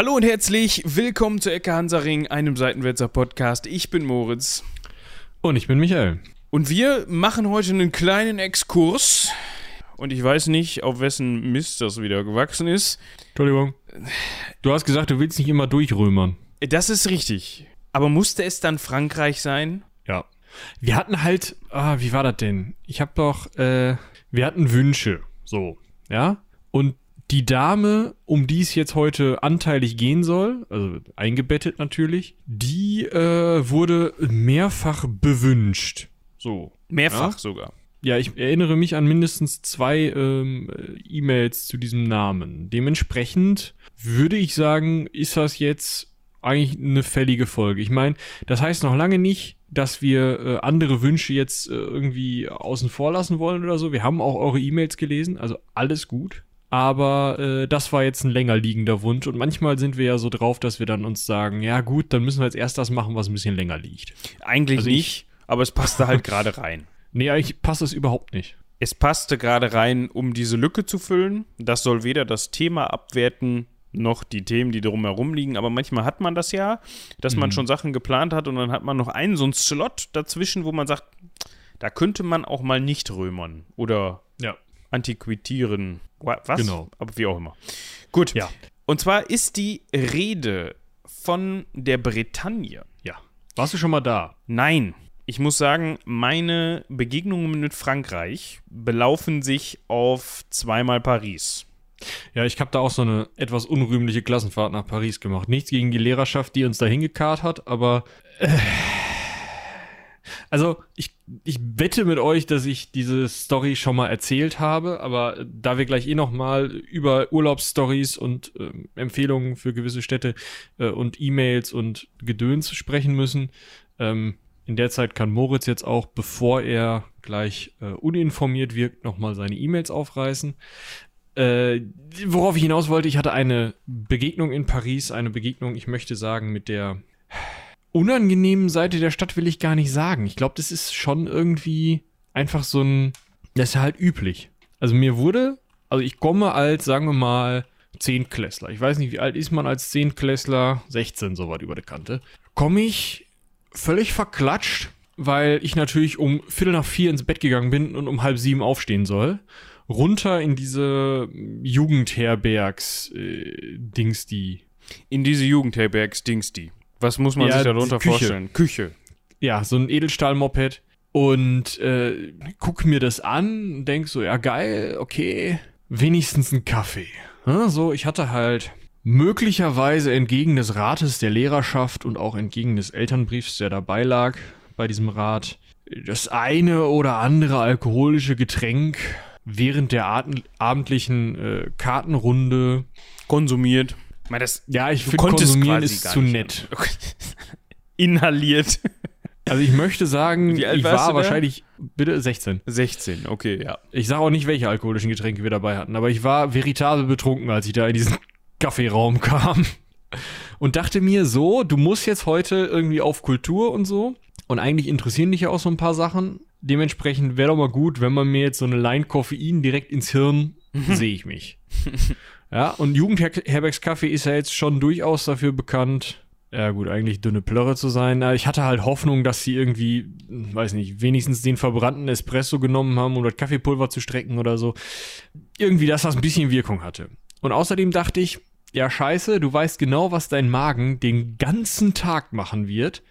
Hallo und herzlich willkommen zu Ecke Hansaring, einem Seitenwälzer Podcast. Ich bin Moritz. Und ich bin Michael. Und wir machen heute einen kleinen Exkurs. Und ich weiß nicht, auf wessen Mist das wieder gewachsen ist. Entschuldigung. Du hast gesagt, du willst nicht immer durchrömern. Das ist richtig. Aber musste es dann Frankreich sein? Ja. Wir hatten halt, ah, wie war das denn? Ich hab doch, äh, wir hatten Wünsche. So, ja? Und die Dame, um die es jetzt heute anteilig gehen soll, also eingebettet natürlich, die äh, wurde mehrfach bewünscht. So. Mehrfach Ja? sogar. Ja, ich erinnere mich an mindestens zwei ähm, E-Mails zu diesem Namen. Dementsprechend würde ich sagen, ist das jetzt eigentlich eine fällige Folge. Ich meine, das heißt noch lange nicht, dass wir äh, andere Wünsche jetzt äh, irgendwie außen vor lassen wollen oder so. Wir haben auch eure E-Mails gelesen, also alles gut. Aber äh, das war jetzt ein länger liegender Wunsch und manchmal sind wir ja so drauf, dass wir dann uns sagen, ja gut, dann müssen wir jetzt erst das machen, was ein bisschen länger liegt. Eigentlich Also ich- nicht, aber es passte halt gerade rein. Nee, eigentlich passt es überhaupt nicht. Es passte gerade rein, um diese Lücke zu füllen. Das soll weder das Thema abwerten, noch die Themen, die drumherum liegen. Aber manchmal hat man das ja, dass man schon Sachen geplant hat und dann hat man noch einen so einen Slot dazwischen, wo man sagt, da könnte man auch mal nicht römern oder Ja. Antiquitieren. Wa- Was? Genau. Aber wie auch immer. Gut. Ja. Und zwar ist die Rede von der Bretagne. Ja. Warst du schon mal da? Nein. Ich muss sagen, meine Begegnungen mit Frankreich belaufen sich auf zweimal Paris. Ja, ich habe da auch so eine etwas unrühmliche Klassenfahrt nach Paris gemacht. Nichts gegen die Lehrerschaft, die uns da hingekarrt hat, aber. Äh, also, ich, ich wette mit euch, dass ich diese Story schon mal erzählt habe, aber da wir gleich eh noch mal über Urlaubsstories und ähm, Empfehlungen für gewisse Städte äh, und E-Mails und Gedöns sprechen müssen, ähm, in der Zeit kann Moritz jetzt auch, bevor er gleich äh, uninformiert wirkt, noch mal seine E-Mails aufreißen. Äh, worauf ich hinaus wollte, ich hatte eine Begegnung in Paris, eine Begegnung, ich möchte sagen, mit der unangenehmen Seite der Stadt will ich gar nicht sagen. Ich glaube, das ist schon irgendwie einfach so ein, das ist halt üblich. Also mir wurde, also ich komme als, sagen wir mal, Zehntklässler. Ich weiß nicht, wie alt ist man als Zehntklässler? 16, soweit über die Kante. Komme ich völlig verklatscht, weil ich natürlich um Viertel nach vier ins Bett gegangen bin und um halb sieben aufstehen soll runter in diese Jugendherbergs-Dings, die. In diese Jugendherbergs Dings die. Was muss man Ja, sich darunter Küche. vorstellen? Küche. Ja, so ein Edelstahl-Moped. Und äh, guck mir das an und denk so, ja geil, okay, wenigstens ein Kaffee. Ja, so, ich hatte halt möglicherweise entgegen des Rates der Lehrerschaft und auch entgegen des Elternbriefs, der dabei lag bei diesem Rat, das eine oder andere alkoholische Getränk während der abendlichen äh, Kartenrunde. Konsumiert. Ich meine, das, Ja, ich finde konsumieren ist zu nett. Inhaliert. Also ich möchte sagen, ich war wahrscheinlich, bitte 16. 16, okay, ja. Ich sage auch nicht, welche alkoholischen Getränke wir dabei hatten, aber ich war veritabel betrunken, als ich da in diesen Kaffeeraum kam. Und dachte mir so, du musst jetzt heute irgendwie auf Kultur und so. Und eigentlich interessieren dich ja auch so ein paar Sachen. Dementsprechend wäre doch mal gut, wenn man mir jetzt so eine Line Koffein direkt ins Hirn, sehe ich mich. Ja, und Jugendherbergskaffee ist ja jetzt schon durchaus dafür bekannt, ja gut, eigentlich dünne Plörre zu sein. Aber Ich hatte halt Hoffnung, dass sie irgendwie, weiß nicht, wenigstens den verbrannten Espresso genommen haben, um das Kaffeepulver zu strecken oder so. Irgendwie, dass das ein bisschen Wirkung hatte. Und außerdem dachte ich, ja scheiße, du weißt genau, was dein Magen den ganzen Tag machen wird,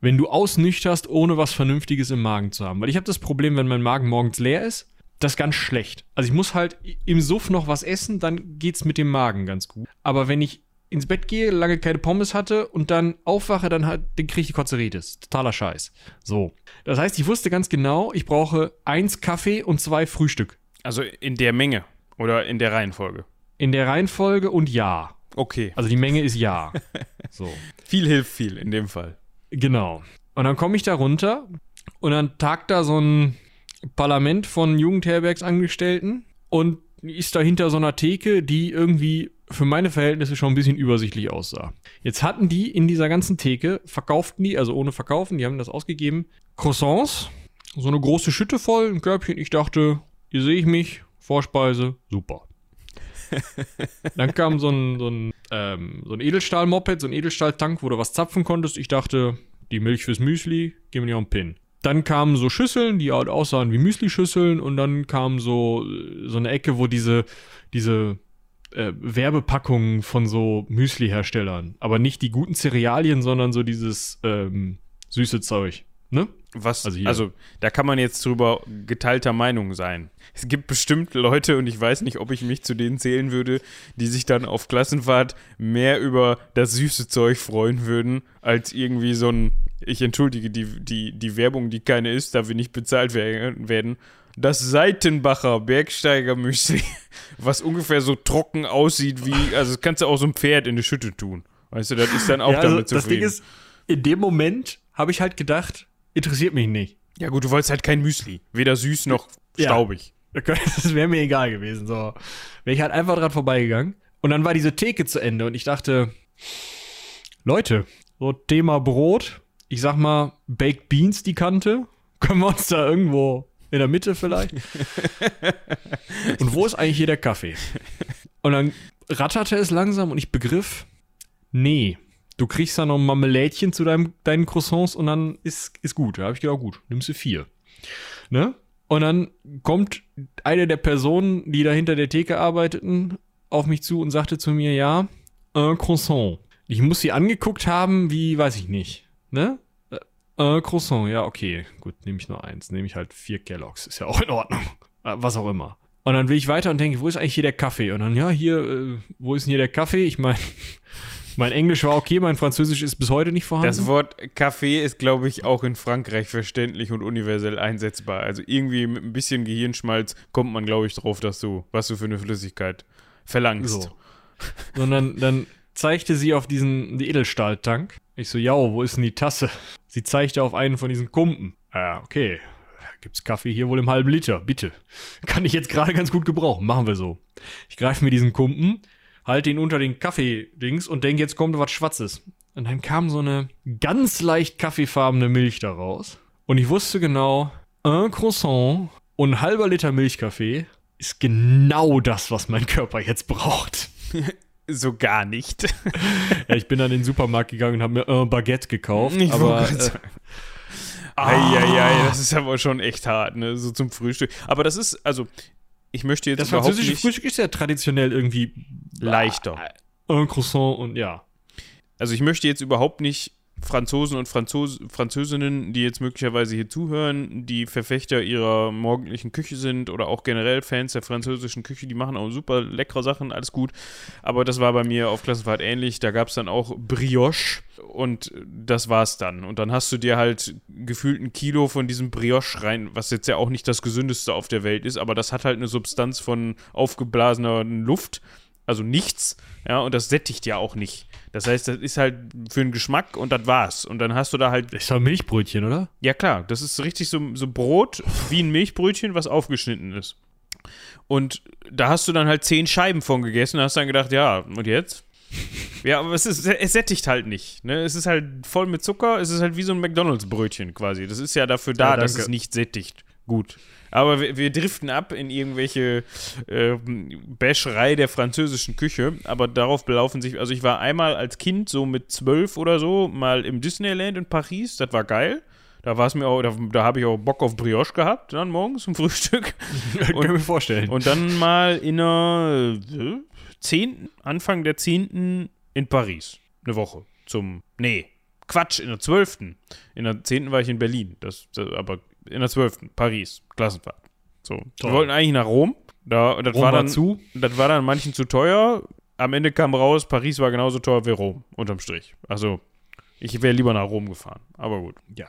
wenn du ausnüchterst, ohne was Vernünftiges im Magen zu haben. Weil ich habe das Problem, wenn mein Magen morgens leer ist, das ist ganz schlecht. Also ich muss halt im Suff noch was essen, dann geht's mit dem Magen ganz gut. Aber wenn ich ins Bett gehe, lange keine Pommes hatte und dann aufwache, dann halt, dann kriege ich die Kotzeritis. Totaler Scheiß. So. Das heißt, ich wusste ganz genau, ich brauche eins Kaffee und zwei Frühstück. Also in der Menge oder in der Reihenfolge. In der Reihenfolge und ja. Okay. Also die Menge ist ja. So. Viel hilft viel in dem Fall. Genau. Und dann komme ich da runter und dann tagt da so ein Parlament von Jugendherbergsangestellten und ist da hinter so einer Theke, die irgendwie für meine Verhältnisse schon ein bisschen übersichtlich aussah. Jetzt hatten die in dieser ganzen Theke, verkauften die, also ohne verkaufen, die haben das ausgegeben, Croissants, so eine große Schütte voll, ein Körbchen. Ich dachte, hier sehe ich mich, Vorspeise, super. Dann kam so ein, so ein, ähm, so ein Edelstahl-Moped, so ein Edelstahl-Tank, wo du was zapfen konntest. Ich dachte, die Milch fürs Müsli, gib mir einen Pin. Dann kamen so Schüsseln, die halt aussahen wie Müsli-Schüsseln und dann kam so, so eine Ecke, wo diese, diese äh, Werbepackungen von so Müsli-Herstellern, aber nicht die guten Cerealien, sondern so dieses ähm, süße Zeug. Ne? Was, Also also, da kann man jetzt drüber geteilter Meinung sein. Es gibt bestimmt Leute, und ich weiß nicht, ob ich mich zu denen zählen würde, die sich dann auf Klassenfahrt mehr über das süße Zeug freuen würden, als irgendwie so ein, ich entschuldige die, die, die Werbung, die keine ist, da wir nicht bezahlt wer- werden. Das Seitenbacher Bergsteiger Müsli, was ungefähr so trocken aussieht wie, also das kannst du auch so ein Pferd in die Schütte tun. Weißt du, das ist dann auch Ja, also damit das zufrieden. Ding ist, in dem Moment habe ich halt gedacht, interessiert mich nicht. ja gut, du wolltest halt kein Müsli. Weder süß noch Ja. staubig. Das wäre mir egal gewesen. So. Wäre ich halt einfach dran vorbeigegangen. Und dann war diese Theke zu Ende und ich dachte, Leute, so Thema Brot, ich sag mal, Baked Beans die Kante. Können wir uns da irgendwo in der Mitte vielleicht? und wo ist eigentlich hier der Kaffee? Und dann ratterte es langsam und ich begriff, nee, du kriegst da noch ein Marmelädchen zu deinem, deinen Croissants und dann ist, ist gut. Da habe ich gedacht, gut, nimmst du vier. Ne? Und dann kommt eine der Personen, die da hinter der Theke arbeiteten, auf mich zu und sagte zu mir, ja, un Croissant. Ich muss sie angeguckt haben, wie, weiß ich nicht. Ne? Äh, Un Croissant, ja, okay. Gut, nehme ich nur eins. Nehme ich halt vier Kelloggs. Ist ja auch in Ordnung. Äh, Was auch immer. Und dann will ich weiter und denke, wo ist eigentlich hier der Kaffee? Und dann, ja, hier, äh, wo ist denn hier der Kaffee? Ich meine, mein Englisch war okay, mein Französisch ist bis heute nicht vorhanden. Das Wort Kaffee ist, glaube ich, auch in Frankreich verständlich und universell einsetzbar. Also irgendwie mit ein bisschen Gehirnschmalz kommt man, glaube ich, drauf, dass du, was du für eine Flüssigkeit verlangst. So. Sondern dann zeigte sie auf diesen Edelstahltank. Ich so, ja, wo ist denn die Tasse? Sie zeigte auf einen von diesen Kumpen. Ja, okay. Gibt's Kaffee hier wohl im halben Liter? Bitte. Kann ich jetzt gerade ganz gut gebrauchen. Machen wir so. Ich greife mir diesen Kumpen, halte ihn unter den Kaffeedings und denke, jetzt kommt was Schwarzes. Und dann kam so eine ganz leicht kaffeefarbene Milch daraus. Und ich wusste genau, un Croissant und ein halber Liter Milchkaffee ist genau das, was mein Körper jetzt braucht. So gar nicht. Ja, ich bin dann in den Supermarkt gegangen und habe mir ein Baguette gekauft. Ich aber äh. Eieiei, das ist aber schon echt hart, ne? So zum Frühstück. Aber das ist, also, ich möchte jetzt das französische Frühstück ist ja traditionell irgendwie leichter. ein Croissant und ja. Also ich möchte jetzt überhaupt nicht Franzosen und Franzos Französinnen, die jetzt möglicherweise hier zuhören, die Verfechter ihrer morgendlichen Küche sind oder auch generell Fans der französischen Küche, die machen auch super leckere Sachen, alles gut. Aber das war bei mir auf Klassenfahrt ähnlich. Da gab es dann auch Brioche und das war's dann. Und dann hast du dir halt gefühlt ein Kilo von diesem Brioche rein, was jetzt ja auch nicht das gesündeste auf der Welt ist, aber das hat halt eine Substanz von aufgeblasener Luft also nichts, ja, und das sättigt ja auch nicht. Das heißt, das ist halt für den Geschmack und das war's. Und dann hast du da halt, Das ist doch ein Milchbrötchen, oder? ja klar, das ist richtig so, so Brot wie ein Milchbrötchen, was aufgeschnitten ist. Und da hast du dann halt zehn Scheiben von gegessen und hast dann gedacht, ja, und jetzt? Ja, aber es, ist, es sättigt halt nicht. Ne? Es ist halt voll mit Zucker, es ist halt wie so ein McDonalds-Brötchen quasi. Das ist ja dafür da, Ja, dass es nicht sättigt. Gut. Aber wir, wir driften ab in irgendwelche äh, Bäscherei der französischen Küche. Aber darauf belaufen sich. Also, ich war einmal als Kind, so mit zwölf oder so, mal im Disneyland in Paris. Das war geil. Da war es mir auch, da, da habe ich auch Bock auf Brioche gehabt, dann morgens zum Frühstück. Kann ich mir vorstellen. Und dann mal in der äh, zehnten, Anfang der zehnten in Paris. Eine Woche. Zum. Nee. Quatsch, in der zwölften. In der zehnten war ich in Berlin. Das, das, aber in der zwölften, Paris. Klassenfahrt. So. Toll. Wir wollten eigentlich nach Rom. Da, das Rom war war dann zu. Das war dann manchen zu teuer. Am Ende kam raus, Paris war genauso teuer wie Rom, unterm Strich. Also, ich wäre lieber nach Rom gefahren. Aber gut. ja.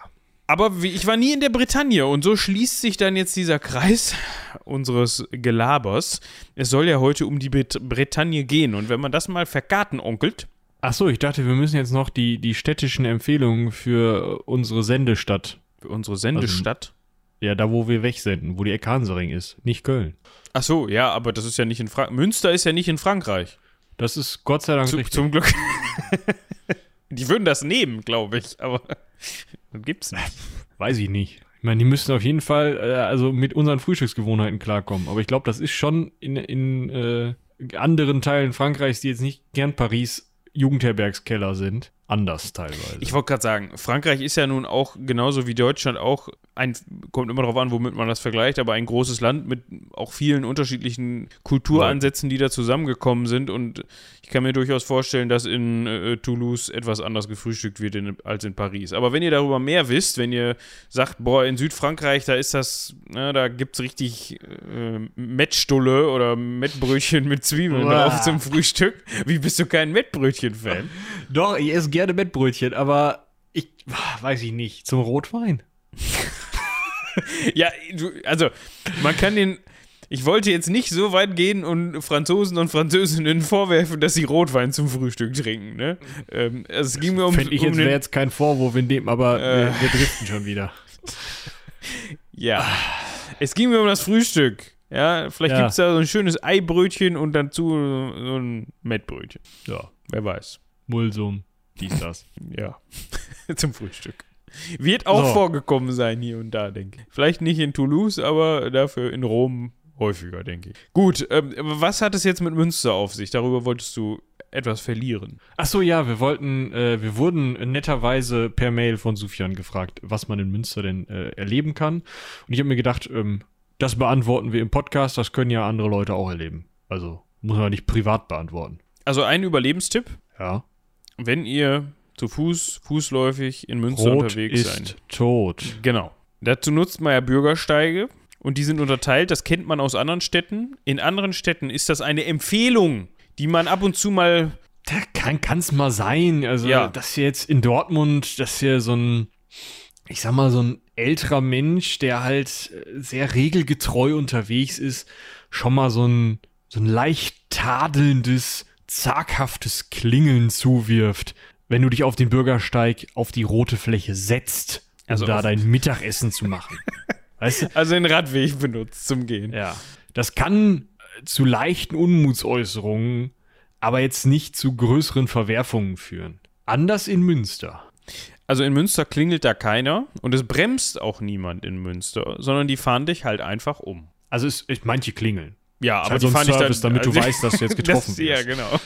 Aber wie, ich war nie in der Bretagne und so schließt sich dann jetzt dieser Kreis unseres Gelabers. Es soll ja heute um die Bret Bretagne gehen und wenn man das mal verkartenonkelt, Ach so, ich dachte, wir müssen jetzt noch die, die städtischen Empfehlungen für unsere Sendestadt. Für unsere Sendestadt. Ja, da wo wir wegsenden, wo die Ecke Hansering ist, nicht Köln. Ach so, ja, aber das ist ja nicht in Frankreich. Münster ist ja nicht in Frankreich. Das ist Gott sei Dank Zu, richtig. zum Glück. die würden das nehmen, glaube ich, aber das gibt's nicht. Weiß ich nicht. Ich meine, die müssten auf jeden Fall äh, also mit unseren Frühstücksgewohnheiten klarkommen. Aber ich glaube, das ist schon in, in äh, anderen Teilen Frankreichs, die jetzt nicht gern Paris Jugendherbergskeller sind, anders teilweise. Ich wollte gerade sagen, Frankreich ist ja nun auch genauso wie Deutschland auch ein, kommt immer darauf an, womit man das vergleicht, aber ein großes Land mit auch vielen unterschiedlichen Kulturansätzen, die da zusammengekommen sind. Und ich kann mir durchaus vorstellen, dass in äh, Toulouse etwas anders gefrühstückt wird in, als in Paris. Aber wenn ihr darüber mehr wisst, wenn ihr sagt, boah, in Südfrankreich, da ist das, na, da gibt es richtig äh, Mettstulle oder Mettbrötchen mit Zwiebeln drauf zum Frühstück. Wie bist du kein Mettbrötchen-Fan? Doch, ich esse gerne Mettbrötchen, aber ich weiß ich nicht. Zum Rotwein? Ja, du, also man kann den. Ich wollte jetzt nicht so weit gehen und Franzosen und Französinnen vorwerfen, dass sie Rotwein zum Frühstück trinken. Ne? Ähm, es ging mir um, Fände ich um jetzt, wäre den, jetzt kein Vorwurf in dem, aber Äh. wir, wir driften schon wieder. Ja, es ging mir um das Frühstück. Ja, vielleicht Ja. gibt es da so ein schönes Eibrötchen und dazu so ein Mettbrötchen. Ja, Wer weiß. Mulsum, dies, das. Ja, zum Frühstück. Wird auch So. vorgekommen sein hier und da, denke ich. Vielleicht nicht in Toulouse, aber dafür in Rom häufiger, denke ich. Gut, ähm, was hat es jetzt mit Münster auf sich? Darüber wolltest du etwas verlieren. Ach so, ja, wir wollten, äh, wir wurden netterweise per Mail von Sufjan gefragt, was man in Münster denn äh, erleben kann. Und ich habe mir gedacht, ähm, das beantworten wir im Podcast, das können ja andere Leute auch erleben. Also muss man nicht privat beantworten. Also ein Überlebenstipp, Ja. Wenn ihr zu Fuß, fußläufig in Münster Rot unterwegs ist seid. tot. Genau. Dazu nutzt man ja Bürgersteige und die sind unterteilt, das kennt man aus anderen Städten. In anderen Städten ist das eine Empfehlung, die man ab und zu mal Da kann kann's mal sein. Also, Ja. dass jetzt in Dortmund, dass hier so ein, ich sag mal, so ein älterer Mensch, der halt äh, sehr regelgetreu unterwegs ist, schon mal so ein, so ein leicht tadelndes, zaghaftes Klingeln zuwirft, wenn du dich auf den Bürgersteig auf die rote Fläche setzt, um Also da dein Mittagessen zu machen. Weißt du? also den Radweg benutzt zum Gehen. Ja. Das kann zu leichten Unmutsäußerungen, aber jetzt nicht zu größeren Verwerfungen führen. Anders in Münster. Also in Münster klingelt da keiner und es bremst auch niemand in Münster, sondern die fahren dich halt einfach um. Also es, es, manche klingeln. Ja, aber halt die so ein fahren dich Service, dann, damit du also- weißt, dass du jetzt getroffen das, Ja, wirst. genau.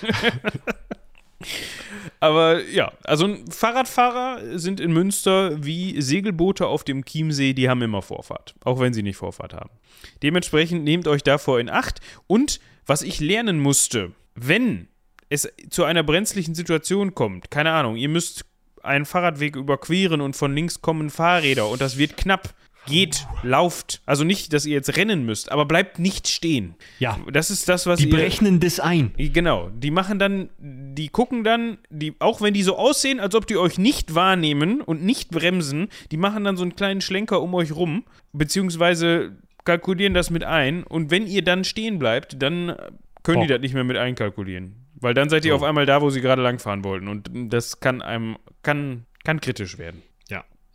aber ja, also Fahrradfahrer sind in Münster wie Segelboote auf dem Chiemsee, die haben immer Vorfahrt, auch wenn sie nicht Vorfahrt haben. Dementsprechend nehmt euch davor in Acht und was ich lernen musste, wenn es zu einer brenzlichen Situation kommt, keine Ahnung, ihr müsst einen Fahrradweg überqueren und von links kommen Fahrräder und das wird knapp. Geht, lauft. Also nicht, dass ihr jetzt rennen müsst, aber bleibt nicht stehen. Ja. Das ist das, was Die ihr. berechnen das ein. Genau, die machen dann, die gucken dann, die, auch wenn die so aussehen, als ob die euch nicht wahrnehmen und nicht bremsen, die machen dann so einen kleinen Schlenker um euch rum, beziehungsweise kalkulieren das mit ein und wenn ihr dann stehen bleibt, dann können die Oh. das nicht mehr mit einkalkulieren. Weil dann seid ihr So. auf einmal da, wo sie gerade langfahren wollten und das kann einem, kann, kann kritisch werden.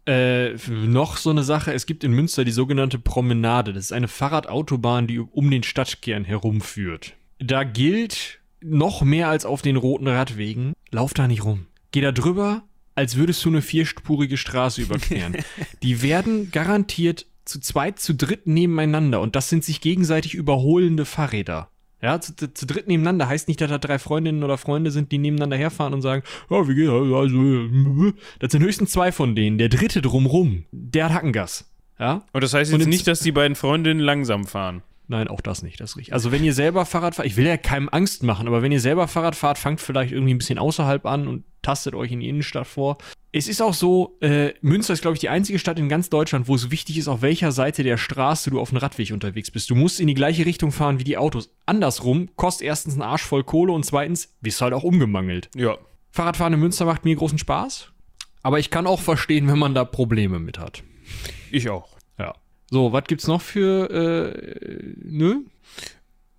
Äh, noch so eine Sache, es gibt in Münster die sogenannte Promenade. Das ist eine Fahrradautobahn, die um den Stadtkern herumführt. Da gilt noch mehr als auf den roten Radwegen, lauf da nicht rum. Geh da drüber, als würdest du eine vierspurige Straße überqueren. die werden garantiert zu zweit, zu dritt nebeneinander und das sind sich gegenseitig überholende Fahrräder. Ja, zu, zu, zu dritt nebeneinander heißt nicht, dass da drei Freundinnen oder Freunde sind, die nebeneinander herfahren und sagen, ja, wie geht das? Also, äh, das sind höchstens zwei von denen. Der dritte drumrum, der hat Hackengas. Ja? Und das heißt jetzt in- nicht, dass die beiden Freundinnen langsam fahren. Nein, auch das nicht, das ist richtig. Also wenn ihr selber Fahrrad fahrt, ich will ja keinem Angst machen, aber wenn ihr selber Fahrrad fahrt, fangt vielleicht irgendwie ein bisschen außerhalb an und tastet euch in die Innenstadt vor. Es ist auch so, äh, Münster ist, glaube ich, die einzige Stadt in ganz Deutschland, wo es wichtig ist, auf welcher Seite der Straße du auf dem Radweg unterwegs bist. Du musst in die gleiche Richtung fahren wie die Autos. Andersrum kostet erstens einen Arsch voll Kohle und zweitens bist du halt auch umgemangelt. Ja. Fahrradfahren in Münster macht mir großen Spaß, aber ich kann auch verstehen, wenn man da Probleme mit hat. Ich auch. Ja. So, was gibt's noch für, äh, nö?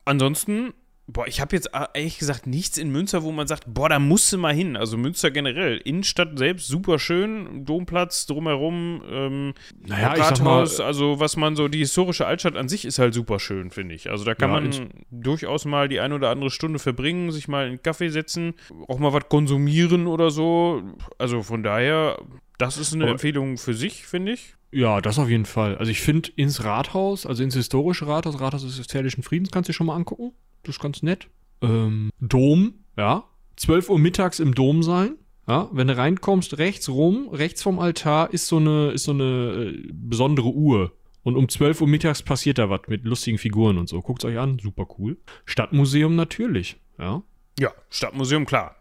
Ansonsten, boah, ich habe jetzt äh, ehrlich gesagt nichts in Münster, wo man sagt, boah, da musst du mal hin. Also Münster generell, Innenstadt selbst super schön, Domplatz drumherum, ähm, Naja, ich sag mal, Rathaus, also was man so, die historische Altstadt an sich ist halt super schön, finde ich. Also da kann Ja, man durchaus mal die eine oder andere Stunde verbringen, sich mal in einen Kaffee setzen, auch mal was konsumieren oder so. Also von daher, das ist eine Aber- Empfehlung für sich, finde ich. Ja, das auf jeden Fall. Also ich finde ins Rathaus, also ins historische Rathaus, Rathaus des Westfälischen Friedens, kannst du dir schon mal angucken. Das ist ganz nett. ähm, Dom, ja. 12 Uhr mittags im Dom sein. Ja, wenn du reinkommst, rechts rum, rechts vom Altar ist so eine, ist so eine äh, besondere Uhr. Und um 12 Uhr mittags passiert da was mit lustigen Figuren und so. Guckt's euch an, super cool. Stadtmuseum natürlich, ja. Ja, Stadtmuseum, klar.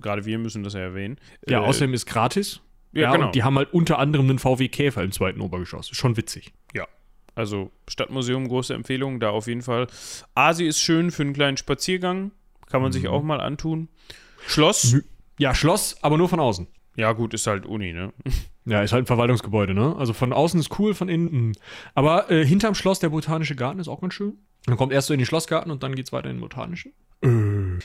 Gerade wir müssen das ja erwähnen. Ja, Äh, außerdem ist gratis. Ja, genau. Und die haben halt unter anderem einen VW Käfer im zweiten Obergeschoss. Schon witzig. Ja. Also Stadtmuseum, große Empfehlung, da auf jeden Fall. Asi ist schön für einen kleinen Spaziergang. Kann man sich auch mal antun. Schloss. Ja, Schloss, aber nur von außen. Ja, gut, ist halt Uni, ne? Ja, ist halt ein Verwaltungsgebäude, ne? Also von außen ist cool, von innen. mh. Aber äh, hinterm Schloss der Botanische Garten ist auch ganz schön. Dann kommt erst so in den Schlossgarten und dann geht's weiter in den Botanischen.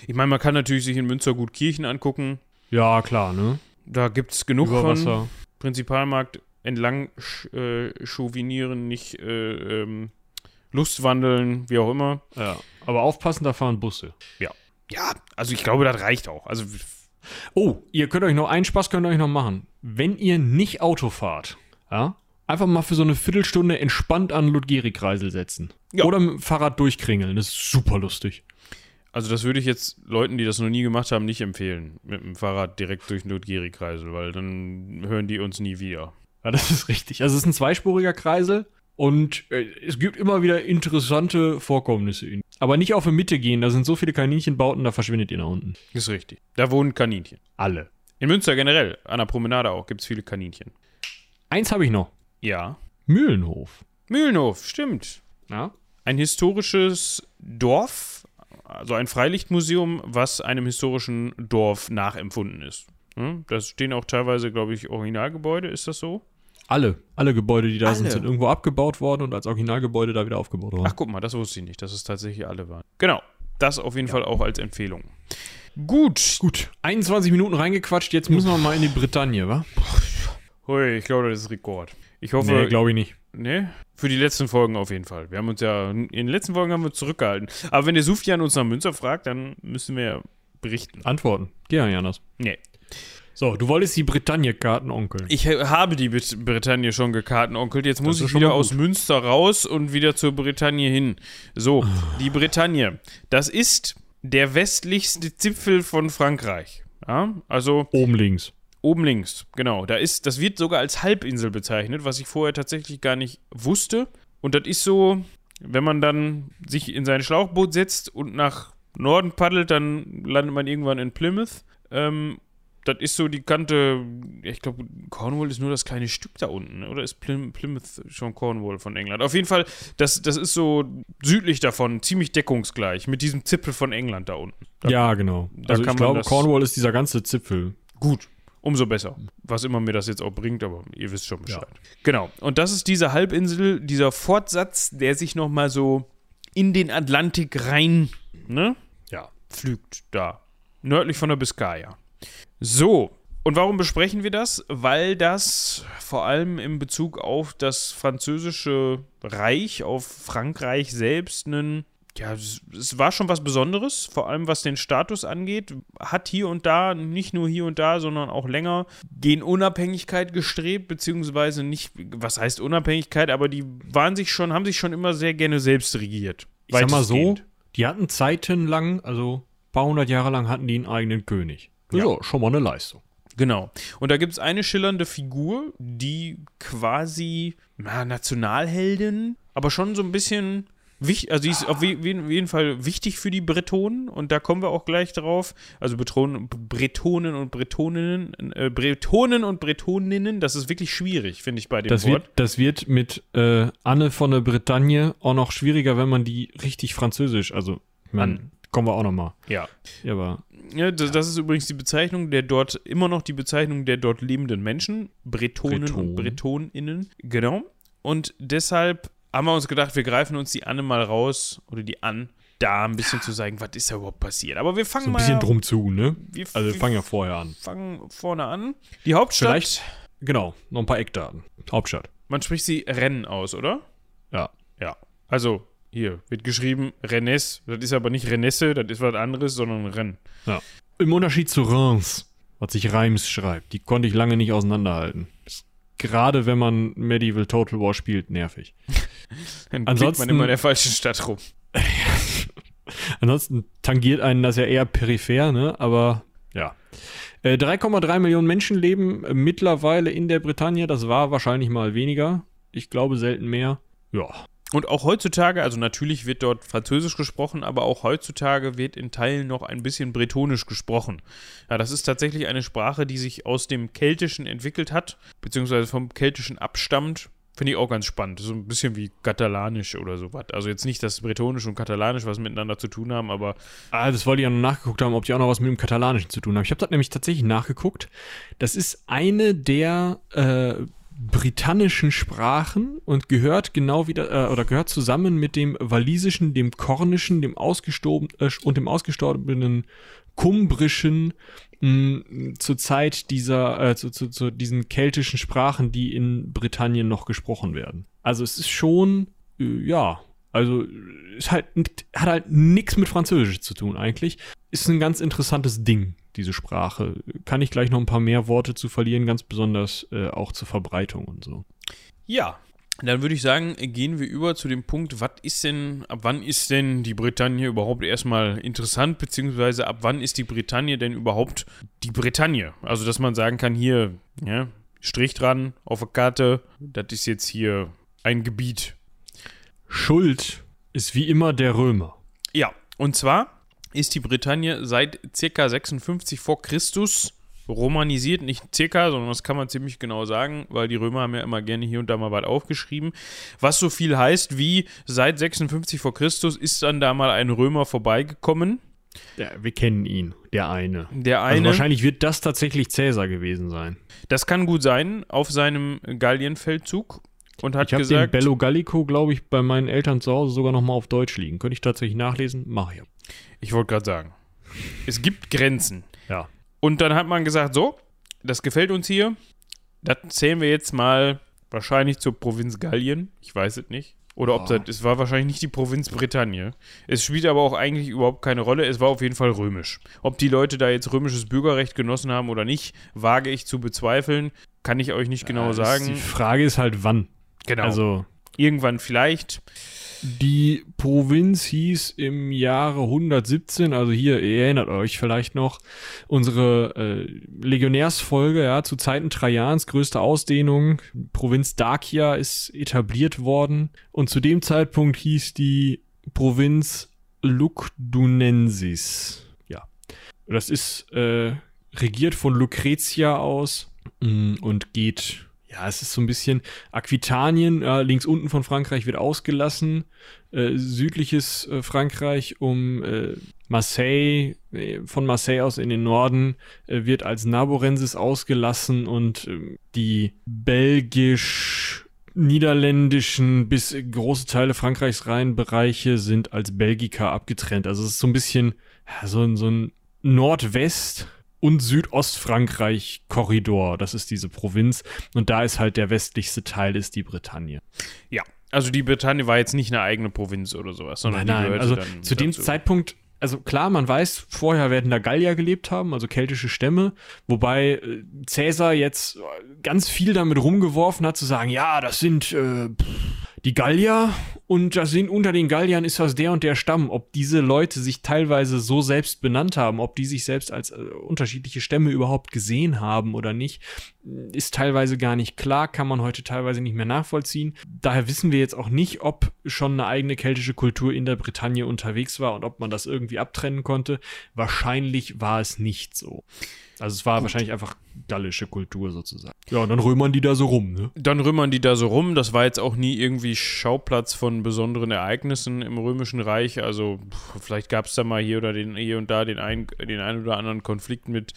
Ich meine, man kann natürlich sich in Münster gut Kirchen angucken. Ja, klar, ne? Da gibt es genug Über von. Wasser. Prinzipalmarkt entlang äh, chauvinieren, nicht äh, ähm, Lustwandeln, wie auch immer. Ja. Aber aufpassen, da fahren Busse. Ja, also ich glaube, das reicht auch. Also Oh, ihr könnt euch noch, einen Spaß könnt ihr euch noch machen. Wenn ihr nicht Auto fahrt, ja, einfach mal für so eine Viertelstunde entspannt an Ludgeri-Kreisel setzen. Ja. Oder mit dem Fahrrad durchkringeln. Das ist super lustig. Also das würde ich jetzt Leuten, die das noch nie gemacht haben, nicht empfehlen. Mit dem Fahrrad direkt durch den Ludgeri-Kreisel, weil dann hören die uns nie wieder. Ja, das ist richtig. Also es ist ein zweispuriger Kreisel und äh, es gibt immer wieder interessante Vorkommnisse. in- Aber nicht auf die Mitte gehen, da sind so viele Kaninchenbauten, da verschwindet ihr nach unten. Ist richtig. Da wohnen Kaninchen. Alle. In Münster generell, an der Promenade auch, gibt es viele Kaninchen. Eins habe ich noch. Ja. Mühlenhof. Mühlenhof, stimmt. Ja. Ein historisches Dorf, also ein Freilichtmuseum, was einem historischen Dorf nachempfunden ist. Hm? Da stehen auch teilweise, glaube ich, Originalgebäude, ist das so? Alle. Alle Gebäude, die da sind, Alle. sind irgendwo abgebaut worden und als Originalgebäude da wieder aufgebaut worden. Ach, guck mal, das wusste ich nicht, dass es tatsächlich alle waren. Genau, das auf jeden Fall auch als Empfehlung. Gut. Gut. 21 Minuten reingequatscht, jetzt müssen wir mal in die Bretagne, wa? Hui, ich glaube, das ist Rekord. Ich hoffe, Nee, glaube ich nicht. Ne? Für die letzten Folgen auf jeden Fall. Wir haben uns ja, in den letzten Folgen haben wir uns zurückgehalten. Aber wenn der Sufjan uns nach Münster fragt, dann müssen wir ja berichten. Antworten. Geh ja nicht anders. Nee. So, du wolltest die Bretagne-Karten onkeln. Ich habe die Bretagne schon gekartenonkelt. Jetzt muss ich schon wieder aus. Münster raus und wieder zur Bretagne hin. So, die Bretagne. Das ist der westlichste Zipfel von Frankreich. Ja, also Oben links. Oben links, genau. Da ist, das wird sogar als Halbinsel bezeichnet, was ich vorher tatsächlich gar nicht wusste. Und das ist so, wenn man dann sich in sein Schlauchboot setzt und nach Norden paddelt, dann landet man irgendwann in Plymouth. Ähm, das ist so die Kante, ich glaube, Cornwall ist nur das kleine Stück da unten, ne? oder ist Plym Plymouth schon Cornwall von England? Auf jeden Fall, das, das ist so südlich davon, ziemlich deckungsgleich, mit diesem Zipfel von England da unten. Da Ja, genau. da also ich glaube, Cornwall ist dieser ganze Zipfel. Gut, umso besser. Was immer mir das jetzt auch bringt, aber ihr wisst schon Bescheid. Genau. Und das ist diese Halbinsel, dieser Fortsatz, der sich nochmal so in den Atlantik rein, ne? Ja. Pflügt da. Nördlich von der Biskaya. So. Und warum besprechen wir das? Weil das vor allem in Bezug auf das französische Reich, auf Frankreich selbst, einen ja, es, war schon was Besonderes, vor allem was den Status angeht. Hat hier und da, nicht nur hier und da, sondern auch länger, gegen Unabhängigkeit gestrebt, beziehungsweise nicht, was heißt Unabhängigkeit, aber die waren sich schon, haben sich schon immer sehr gerne selbst regiert. Ich sag mal so, die hatten zeitenlang, also ein paar hundert Jahre lang hatten die einen eigenen König. Ja. So, schon mal eine Leistung. Genau. Und da gibt es eine schillernde Figur, die quasi, na, Nationalheldin, aber schon so ein bisschen wichtig, also die ist auf je- jeden Fall wichtig für die Bretonen und da kommen wir auch gleich drauf. Also Bretonen, Bretonen und Bretoninnen, äh, Bretonen und Bretoninnen, das ist wirklich schwierig, finde ich bei dem Das Wort. wird, das wird mit äh, Anne von der Bretagne auch noch schwieriger, wenn man die richtig französisch, also ich mein, An- kommen wir auch noch mal. Ja. Ja, aber Ja, das, das ist übrigens die Bezeichnung der dort, immer noch die Bezeichnung der dort lebenden Menschen, Bretonen Breton. und Bretoninnen. Genau. Und deshalb haben wir uns gedacht, wir greifen uns die Anne mal raus, oder die An, da ein bisschen zu sagen, was ist da überhaupt passiert. Aber wir fangen so ein mal bisschen drum zu, ne? Wir, Also wir wir fangen ja vorher an. fangen vorne an. Die Hauptstadt, Vielleicht, genau, noch ein paar Eckdaten. Hauptstadt. man spricht sie Rennes aus, oder? Ja. Ja. Also, hier wird geschrieben Rennes. Das ist aber nicht Renesse, das ist was anderes, sondern Rennes. ja. Im Unterschied zu Reims, was sich Reims schreibt, die konnte ich lange nicht auseinanderhalten. Gerade wenn man Medieval Total War spielt, nervig. Dann Ansonsten- man immer in der falschen Stadt rum. Ansonsten tangiert einen das ja eher peripher, ne? Aber ja. Äh, 3,3 Millionen Menschen leben mittlerweile in der Bretagne. Das war wahrscheinlich mal weniger. Ich glaube selten mehr. Ja. Und auch heutzutage, also natürlich wird dort Französisch gesprochen, aber auch heutzutage wird in Teilen noch ein bisschen Bretonisch gesprochen. Ja, das ist tatsächlich eine Sprache, die sich aus dem Keltischen entwickelt hat, beziehungsweise vom Keltischen abstammt. Finde ich auch ganz spannend. So ein bisschen wie Katalanisch oder sowas. Also jetzt nicht, dass Bretonisch und Katalanisch was miteinander zu tun haben, aber. Ah, das wollte ich ja noch nachgeguckt haben, ob die auch noch was mit dem Katalanischen zu tun haben. Ich habe das nämlich tatsächlich nachgeguckt. Das ist eine der äh, britannischen Sprachen und gehört genau wieder äh, oder gehört zusammen mit dem walisischen, dem kornischen, dem ausgestorben äh, und dem ausgestorbenen kumbrischen mh, zur Zeit dieser äh, zu, zu, zu diesen keltischen Sprachen, die in Britannien noch gesprochen werden. Also es ist schon äh, ja, also ist halt hat halt nichts mit Französisch zu tun eigentlich. Ist ein ganz interessantes Ding diese Sprache. Kann ich gleich noch ein paar mehr Worte zu verlieren, ganz besonders äh, auch zur Verbreitung und so. Ja, dann würde ich sagen, gehen wir über zu dem Punkt, was ist denn, ab wann ist denn die Bretagne überhaupt erstmal interessant, beziehungsweise ab wann ist die Bretagne denn überhaupt die Bretagne? Also, dass man sagen kann, hier, ja, Strich dran auf der Karte, das ist jetzt hier ein Gebiet. Schuld ist wie immer der Römer. Ja, und zwar ist die Bretagne seit ca. 56 vor Christus romanisiert, nicht circa, sondern das kann man ziemlich genau sagen, weil die Römer haben ja immer gerne hier und da mal was aufgeschrieben. Was so viel heißt wie seit 56 vor Christus ist dann da mal ein Römer vorbeigekommen. Ja, wir kennen ihn, der eine. Der Also eine. wahrscheinlich wird das tatsächlich Cäsar gewesen sein. das kann gut sein, auf seinem Gallienfeldzug und hat Ich habe den Bello Gallico, glaube ich, bei meinen Eltern zu Hause sogar noch mal auf Deutsch liegen. Könnte ich tatsächlich nachlesen? Mach ich. Ich wollte gerade sagen, es gibt Grenzen. Ja. Und dann hat man gesagt, so, das gefällt uns hier. Das zählen wir jetzt mal wahrscheinlich zur Provinz Gallien. Ich weiß es nicht. Oder ob Oh. das, es war wahrscheinlich nicht die Provinz Bretagne. Es spielt aber auch eigentlich überhaupt keine Rolle. Es war auf jeden Fall römisch. Ob die Leute da jetzt römisches Bürgerrecht genossen haben oder nicht, wage ich zu bezweifeln. Kann ich euch nicht genau Äh, sagen. Die Frage ist halt, wann. Genau. Also, Irgendwann vielleicht. Die Provinz hieß im Jahre 117, also hier, ihr erinnert euch vielleicht noch, unsere äh, Legionärsfolge, ja, zu Zeiten Trajans, größte Ausdehnung, Provinz Dacia ist etabliert worden und zu dem Zeitpunkt hieß die Provinz Lugdunensis. Ja. Das ist äh, regiert von Lucretia aus mm, und geht, ja, es ist so ein bisschen Aquitanien, äh, links unten von Frankreich wird ausgelassen, äh, südliches äh, Frankreich um äh, Marseille, äh, von Marseille aus in den Norden äh, wird als Naborensis ausgelassen und äh, die belgisch niederländischen bis große Teile Frankreichs Rheinbereiche sind als Belgica abgetrennt. Also es ist so ein bisschen ja, so, so ein Nordwest- und Südostfrankreich-Korridor. Das ist diese Provinz. Und da ist halt der westlichste Teil ist die Bretagne. Ja. Also die Bretagne war jetzt nicht eine eigene Provinz oder sowas, sondern die gehörte also dann zu dem dazu. Zeitpunkt, also klar, man weiß, vorher werden da Gallier gelebt haben, also keltische Stämme, wobei äh, Cäsar jetzt ganz viel damit rumgeworfen hat, zu sagen, ja, das sind äh, pff, die Gallier und das sind unter den Galliern ist das der und der Stamm. Ob diese Leute sich teilweise so selbst benannt haben, ob die sich selbst als äh, unterschiedliche Stämme überhaupt gesehen haben oder nicht, ist teilweise gar nicht klar, kann man heute teilweise nicht mehr nachvollziehen. Daher wissen wir jetzt auch nicht, ob schon eine eigene keltische Kultur in der Bretagne unterwegs war und ob man das irgendwie abtrennen konnte. Wahrscheinlich war es nicht so. Also es war wahrscheinlich einfach gallische Kultur sozusagen. Ja, und dann römern die da so rum, ne? Dann rümmern die da so rum. Das war jetzt auch nie irgendwie Schauplatz von besonderen Ereignissen im Römischen Reich. Also pff, vielleicht gab es da mal hier oder den, hier und da den ein, den ein oder anderen Konflikt mit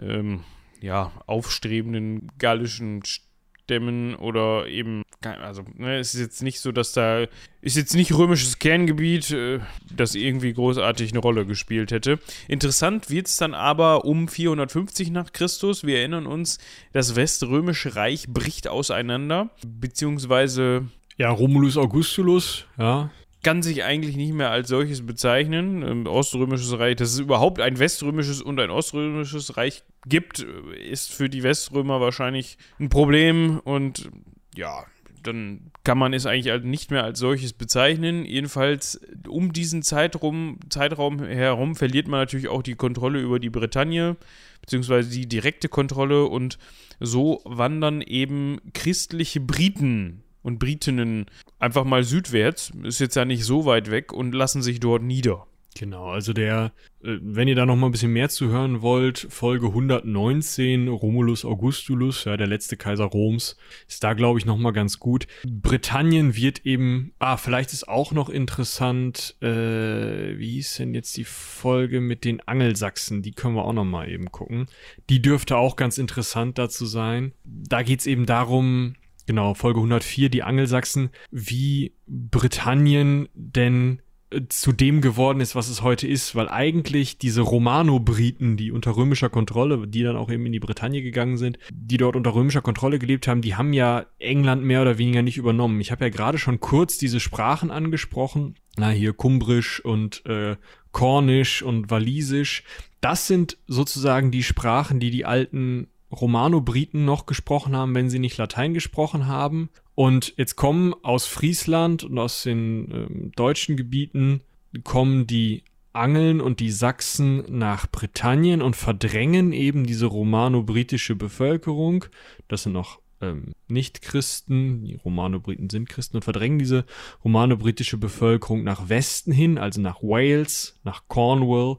ähm, ja, aufstrebenden gallischen Stämmen oder eben, also ne, es ist jetzt nicht so, dass da, ist jetzt nicht römisches Kerngebiet, äh, das irgendwie großartig eine Rolle gespielt hätte. Interessant wird es dann aber um 450 nach Christus. Wir erinnern uns, das Weströmische Reich bricht auseinander, beziehungsweise Ja, Romulus Augustulus, ja. kann sich eigentlich nicht mehr als solches bezeichnen. Ein Oströmisches Reich, dass es überhaupt ein Weströmisches und ein Oströmisches Reich gibt, ist für die Weströmer wahrscheinlich ein Problem und ja, dann kann man es eigentlich nicht mehr als solches bezeichnen. Jedenfalls um diesen Zeitraum, Zeitraum herum verliert man natürlich auch die Kontrolle über die Bretagne, beziehungsweise die direkte Kontrolle und so wandern eben christliche Briten und Britinnen einfach mal südwärts, ist jetzt ja nicht so weit weg und lassen sich dort nieder. Genau, also der, äh, wenn ihr da noch mal ein bisschen mehr zu hören wollt, Folge 119, Romulus Augustulus, ja, der letzte Kaiser Roms, ist da, glaube ich, noch mal ganz gut. Britannien wird eben, ah, vielleicht ist auch noch interessant, äh, wie hieß denn jetzt die Folge mit den Angelsachsen, die können wir auch noch mal eben gucken. Die dürfte auch ganz interessant dazu sein. Da geht's eben darum, genau, Folge 104, die Angelsachsen, wie Britannien denn zu dem geworden ist, was es heute ist, weil eigentlich diese Romano-Briten, die unter römischer Kontrolle, die dann auch eben in die Bretagne gegangen sind, die dort unter römischer Kontrolle gelebt haben, die haben ja England mehr oder weniger nicht übernommen. Ich habe ja gerade schon kurz diese Sprachen angesprochen, na hier Kumbrisch und äh, Kornisch und Walisisch. Das sind sozusagen die Sprachen, die die alten Romano-Briten noch gesprochen haben, wenn sie nicht Latein gesprochen haben. Und jetzt kommen aus Friesland und aus den äh, deutschen Gebieten kommen die Angeln und die Sachsen nach Britannien und verdrängen eben diese romano-britische Bevölkerung. Das sind noch ähm, Nicht-Christen, die Romano-Briten sind Christen und verdrängen diese romano-britische Bevölkerung nach Westen hin, also nach Wales, nach Cornwall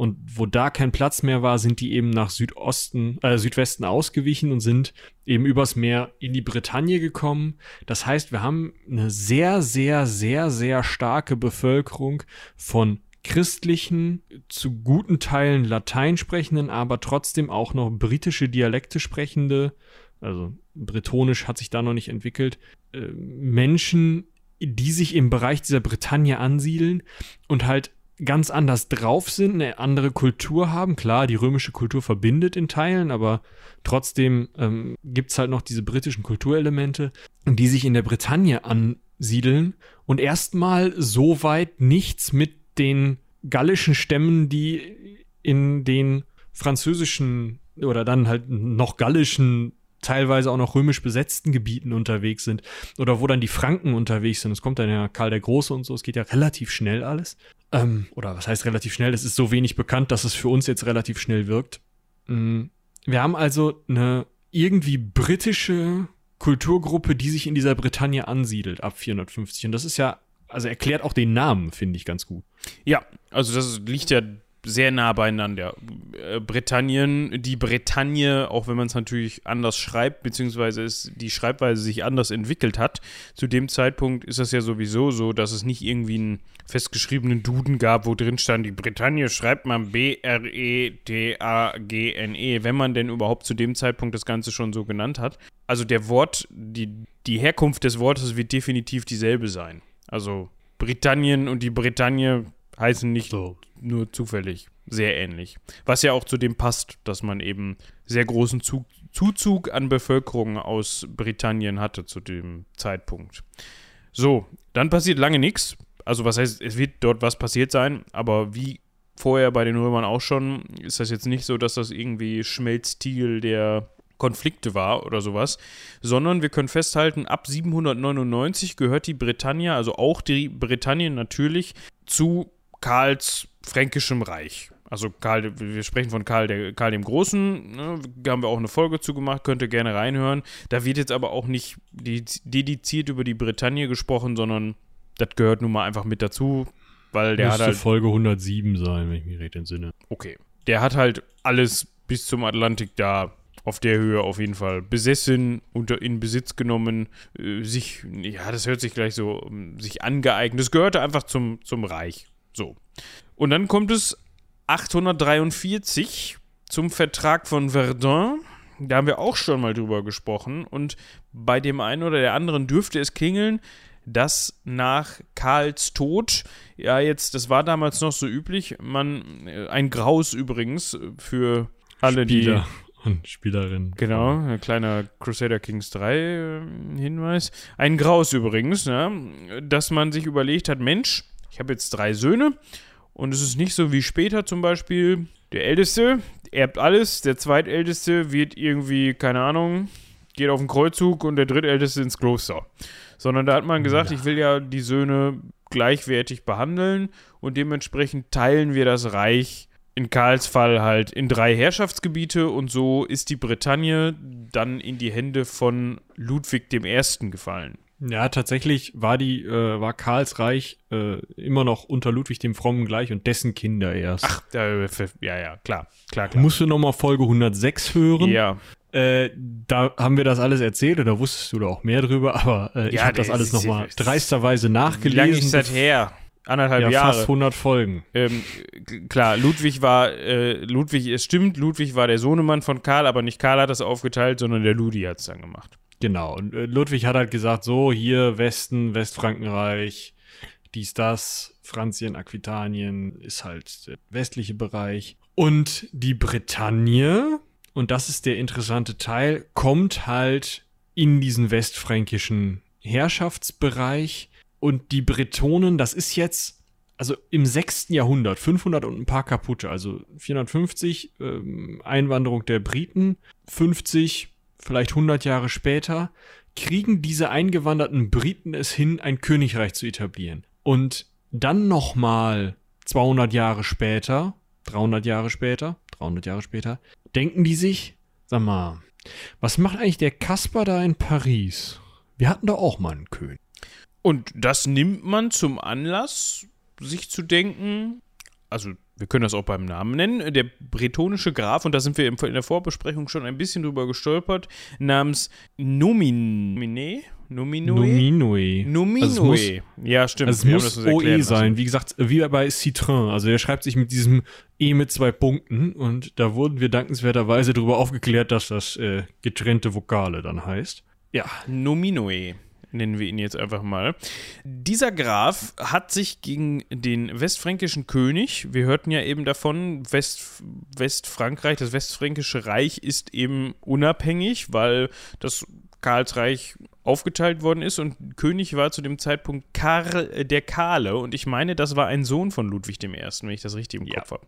und wo da kein Platz mehr war, sind die eben nach Südosten, äh, Südwesten ausgewichen und sind eben übers Meer in die Bretagne gekommen. Das heißt, wir haben eine sehr, sehr, sehr, sehr starke Bevölkerung von christlichen, zu guten Teilen Latein sprechenden, aber trotzdem auch noch britische Dialekte sprechende, also bretonisch hat sich da noch nicht entwickelt, äh, Menschen, die sich im Bereich dieser Bretagne ansiedeln und halt ganz anders drauf sind, eine andere Kultur haben. Klar, die römische Kultur verbindet in Teilen, aber trotzdem ähm, gibt es halt noch diese britischen Kulturelemente, die sich in der Bretagne ansiedeln und erstmal so weit nichts mit den gallischen Stämmen, die in den französischen oder dann halt noch gallischen teilweise auch noch römisch besetzten Gebieten unterwegs sind oder wo dann die Franken unterwegs sind. Es kommt dann ja Karl der Große und so, es geht ja relativ schnell alles. Ähm, oder was heißt relativ schnell? Es ist so wenig bekannt, dass es für uns jetzt relativ schnell wirkt. Mhm. Wir haben also eine irgendwie britische Kulturgruppe, die sich in dieser Bretagne ansiedelt ab 450. Und das ist ja, also erklärt auch den Namen, finde ich ganz gut. Ja, also das liegt ja sehr nah beieinander. Äh, Britannien, die Bretagne, auch wenn man es natürlich anders schreibt, beziehungsweise es die Schreibweise sich anders entwickelt hat, zu dem Zeitpunkt ist das ja sowieso so, dass es nicht irgendwie einen festgeschriebenen Duden gab, wo drin stand, die Bretagne schreibt man B-R-E-T-A-G-N-E, -E, wenn man denn überhaupt zu dem Zeitpunkt das Ganze schon so genannt hat. Also der Wort, die, die Herkunft des Wortes wird definitiv dieselbe sein. Also Britannien und die Bretagne heißen nicht so. nur zufällig sehr ähnlich. Was ja auch zu dem passt, dass man eben sehr großen Zug, Zuzug an Bevölkerung aus Britannien hatte zu dem Zeitpunkt. So, dann passiert lange nichts. Also was heißt, es wird dort was passiert sein, aber wie vorher bei den Römern auch schon, ist das jetzt nicht so, dass das irgendwie Schmelztiegel der Konflikte war oder sowas, sondern wir können festhalten, ab 799 gehört die Bretagne, also auch die Bretagne natürlich, zu Karls fränkischem Reich. Also Karl, wir sprechen von Karl, der, Karl dem Großen, ne, da haben wir auch eine Folge zu gemacht, könnt ihr gerne reinhören. Da wird jetzt aber auch nicht dediziert über die Bretagne gesprochen, sondern das gehört nun mal einfach mit dazu, weil der Müsste hat halt... Folge 107 sein, wenn ich mich recht entsinne. Okay. Der hat halt alles bis zum Atlantik da auf der Höhe auf jeden Fall besessen, unter in Besitz genommen, äh, sich, ja, das hört sich gleich so, sich angeeignet. Das gehörte einfach zum, zum Reich. So. Und dann kommt es 843 zum Vertrag von Verdun. Da haben wir auch schon mal drüber gesprochen. Und bei dem einen oder der anderen dürfte es klingeln, dass nach Karls Tod, ja, jetzt, das war damals noch so üblich, man, äh, ein Graus übrigens für alle, Spieler die. Und Spielerinnen. Genau, ein kleiner Crusader Kings 3 äh, Hinweis. Ein Graus übrigens, ja, dass man sich überlegt hat, Mensch, ich habe jetzt drei Söhne und es ist nicht so wie später zum Beispiel, der Älteste erbt alles, der Zweitälteste wird irgendwie, keine Ahnung, geht auf den Kreuzzug und der drittälteste ins Kloster. Sondern da hat man gesagt, Ja. ich will ja die Söhne gleichwertig behandeln und dementsprechend teilen wir das Reich in Karls Fall halt in drei Herrschaftsgebiete und so ist die Bretagne dann in die Hände von Ludwig I. gefallen. Ja, tatsächlich war die, äh, war Karls Reich äh, immer noch unter Ludwig dem Frommen gleich und dessen Kinder erst. Ach, äh, ja, ja, klar, klar, klar. musst du nochmal Folge 106 hören. Ja, Äh, da haben wir das alles erzählt oder wusstest du da auch mehr drüber, aber äh, ich Ja, habe das alles nochmal ist- dreisterweise wie lange nachgelesen. ist das her? Anderthalb ja, Jahre. fast 100 Folgen. Ähm, klar, Ludwig war, äh, Ludwig, es stimmt, Ludwig war der Sohnemann von Karl, aber nicht Karl hat das aufgeteilt, sondern der Ludi hat es dann gemacht. Genau. Und äh, Ludwig hat halt gesagt, so hier Westen, Westfrankenreich, dies, das, Franzien, Aquitanien ist halt der westliche Bereich. Und die Bretagne, und das ist der interessante Teil, kommt halt in diesen westfränkischen Herrschaftsbereich. Und die Bretonen, das ist jetzt, also im 6. Jahrhundert, 500 und ein paar kaputte, also 450 ähm, Einwanderung der Briten, 50, vielleicht 100 Jahre später, kriegen diese eingewanderten Briten es hin, ein Königreich zu etablieren. Und dann nochmal 200 Jahre später, 300 Jahre später, 300 Jahre später, denken die sich, sag mal, was macht eigentlich der Kasper da in Paris? Wir hatten doch auch mal einen König. Und das nimmt man zum Anlass, sich zu denken, also wir können das auch beim Namen nennen, der bretonische Graf, und da sind wir im- in der Vorbesprechung schon ein bisschen drüber gestolpert, namens Nomine, Nominoe? Nominue. Nominoe. Also muss- ja, stimmt. Also es muss OE sein, wie gesagt, wie bei Citroën. Also er schreibt sich mit diesem E mit zwei Punkten und da wurden wir dankenswerterweise darüber aufgeklärt, dass das äh, getrennte Vokale dann heißt. Ja, Nominoe nennen wir ihn jetzt einfach mal. Dieser Graf hat sich gegen den westfränkischen König, wir hörten ja eben davon, West, Westfrankreich, das westfränkische Reich ist eben unabhängig, weil das Karlsreich aufgeteilt worden ist und König war zu dem Zeitpunkt Karl äh, der Kahle und ich meine, das war ein Sohn von Ludwig I., wenn ich das richtig im Ja. Kopf habe.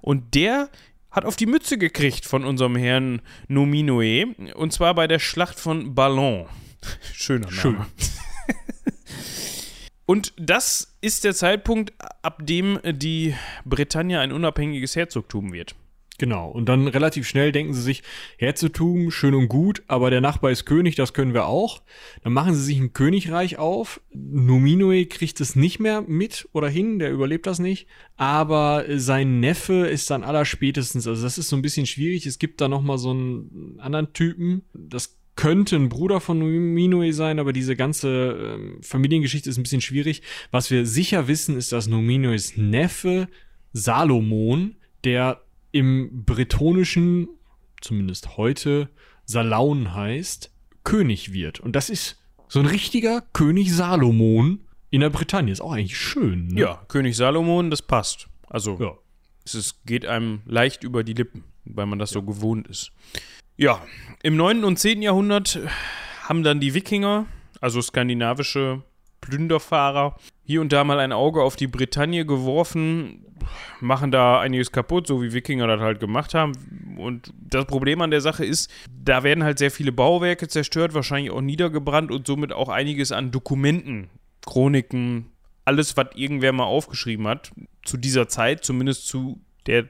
Und der hat auf die Mütze gekriegt von unserem Herrn Nominoe und zwar bei der Schlacht von Ballon. Schöner Name. Schön. Und das ist der Zeitpunkt, ab dem die Bretagne ein unabhängiges Herzogtum wird. genau. Und dann relativ schnell denken sie sich, Herzogtum, schön und gut, aber der Nachbar ist König, das können wir auch. Dann machen sie sich ein Königreich auf. Nominue kriegt es nicht mehr mit oder hin, der überlebt das nicht. Aber sein Neffe ist dann allerspätestens, also das ist so ein bisschen schwierig. Es gibt da noch mal so einen anderen Typen, das könnte ein Bruder von Nominue sein, aber diese ganze ähm, Familiengeschichte ist ein bisschen schwierig. Was wir sicher wissen, ist, dass Nominues Neffe Salomon, der im bretonischen, zumindest heute, Salaun heißt, König wird. Und das ist so ein richtiger König Salomon in der Bretagne. Ist auch eigentlich schön. Ne? Ja, König Salomon, das passt. Also Ja. es ist, geht einem leicht über die Lippen, weil man das so gewohnt ist. Ja, im 9. und 10. Jahrhundert haben dann die Wikinger, also skandinavische Plünderfahrer, hier und da mal ein Auge auf die Bretagne geworfen, machen da einiges kaputt, so wie Wikinger das halt gemacht haben. Und das Problem an der Sache ist, da werden halt sehr viele Bauwerke zerstört, wahrscheinlich auch niedergebrannt und somit auch einiges an Dokumenten, Chroniken, alles, was irgendwer mal aufgeschrieben hat, zu dieser Zeit, zumindest zu der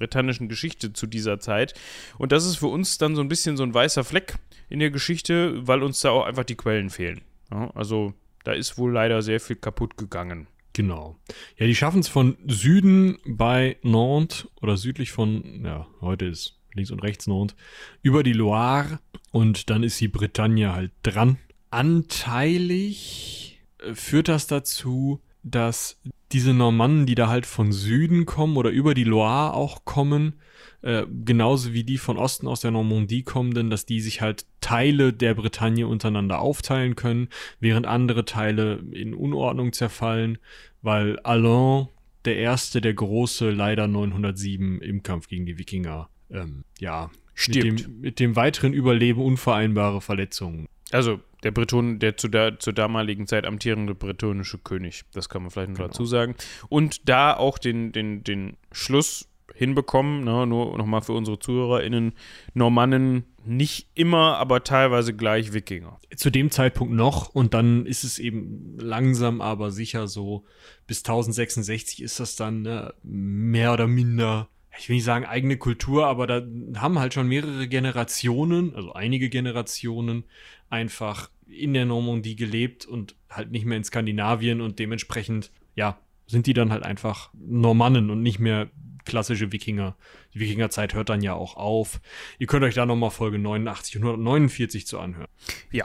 britannischen Geschichte zu dieser Zeit. Und das ist für uns dann so ein bisschen so ein weißer Fleck in der Geschichte, weil uns da auch einfach die Quellen fehlen. Ja, also da ist wohl leider sehr viel kaputt gegangen. Genau. Ja, die schaffen es von Süden bei Nantes oder südlich von, ja, heute ist links und rechts Nantes, über die Loire und dann ist die Bretagne halt dran. Anteilig äh, führt das dazu, dass diese Normannen, die da halt von Süden kommen oder über die Loire auch kommen, äh, genauso wie die von Osten aus der Normandie kommenden, dass die sich halt Teile der Bretagne untereinander aufteilen können, während andere Teile in Unordnung zerfallen, weil Alain, der Erste, der Große, leider 907 im Kampf gegen die Wikinger, ähm, ja, Stirbt. Mit, dem, mit dem weiteren Überleben unvereinbare Verletzungen. Also der Breton, der zu der zur damaligen Zeit amtierende bretonische König, das kann man vielleicht noch Genau. dazu sagen. Und da auch den, den, den Schluss hinbekommen, ne, nur nochmal für unsere ZuhörerInnen, Normannen nicht immer, aber teilweise gleich Wikinger. Zu dem Zeitpunkt noch und dann ist es eben langsam, aber sicher so, bis 1066 ist das dann ne, mehr oder minder, ich will nicht sagen eigene Kultur, aber da haben halt schon mehrere Generationen, also einige Generationen, einfach in der Normandie gelebt und halt nicht mehr in Skandinavien und dementsprechend, ja, sind die dann halt einfach Normannen und nicht mehr klassische Wikinger. Die Wikingerzeit hört dann ja auch auf. Ihr könnt euch da nochmal Folge 89 und 149 zu anhören. Ja.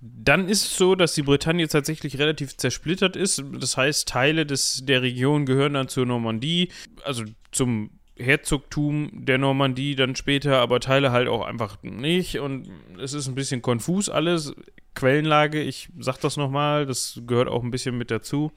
Dann ist es so, dass die Bretagne tatsächlich relativ zersplittert ist. Das heißt, Teile des, der Region gehören dann zur Normandie, also zum Herzogtum der Normandie dann später, aber Teile halt auch einfach nicht. Und es ist ein bisschen konfus alles. Quellenlage, ich sag das nochmal, das gehört auch ein bisschen mit dazu.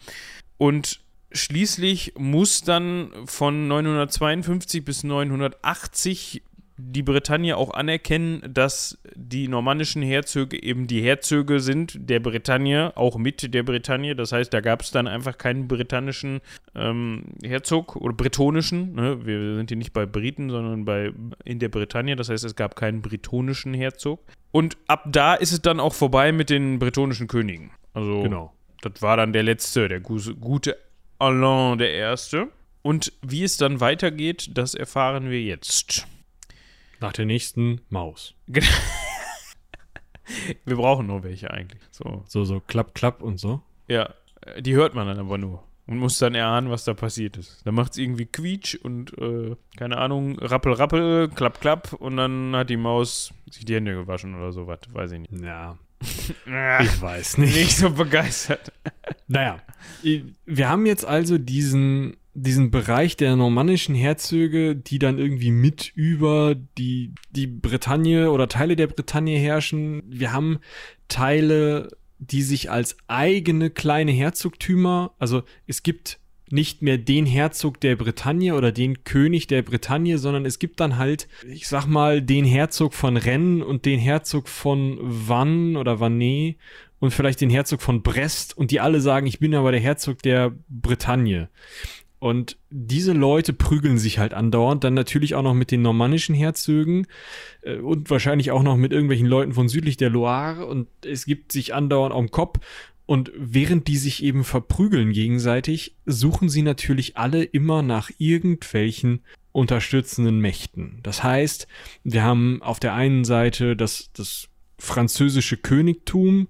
Und Schließlich muss dann von 952 bis 980 die Bretagne auch anerkennen, dass die normannischen Herzöge eben die Herzöge sind der Bretagne, auch mit der Bretagne. Das heißt, da gab es dann einfach keinen britannischen ähm, Herzog oder bretonischen. Ne? Wir sind hier nicht bei Briten, sondern bei in der Bretagne. Das heißt, es gab keinen bretonischen Herzog. Und ab da ist es dann auch vorbei mit den bretonischen Königen. Also genau. das war dann der letzte, der gute Alain der Erste. Und wie es dann weitergeht, das erfahren wir jetzt. Nach der nächsten Maus. wir brauchen nur welche eigentlich. So, so, so klapp, klapp und so. Ja, die hört man dann aber nur und muss dann erahnen, was da passiert ist. Dann macht es irgendwie Quietsch und, äh, keine Ahnung, Rappel, Rappel, Klapp, Klapp und dann hat die Maus sich die Hände gewaschen oder sowas, weiß ich nicht. Ja, ich weiß nicht. Nicht so begeistert. Naja, wir haben jetzt also diesen, diesen Bereich der normannischen Herzöge, die dann irgendwie mit über die, die Bretagne oder Teile der Bretagne herrschen. Wir haben Teile, die sich als eigene kleine Herzogtümer, also es gibt nicht mehr den Herzog der Bretagne oder den König der Bretagne, sondern es gibt dann halt, ich sag mal, den Herzog von Rennes und den Herzog von Vannes oder Vannes und vielleicht den Herzog von Brest und die alle sagen, ich bin aber der Herzog der Bretagne. Und diese Leute prügeln sich halt andauernd, dann natürlich auch noch mit den normannischen Herzögen äh, und wahrscheinlich auch noch mit irgendwelchen Leuten von südlich der Loire und es gibt sich andauernd am Kopf und während die sich eben verprügeln gegenseitig, suchen sie natürlich alle immer nach irgendwelchen unterstützenden Mächten. Das heißt, wir haben auf der einen Seite das, das französische Königtum,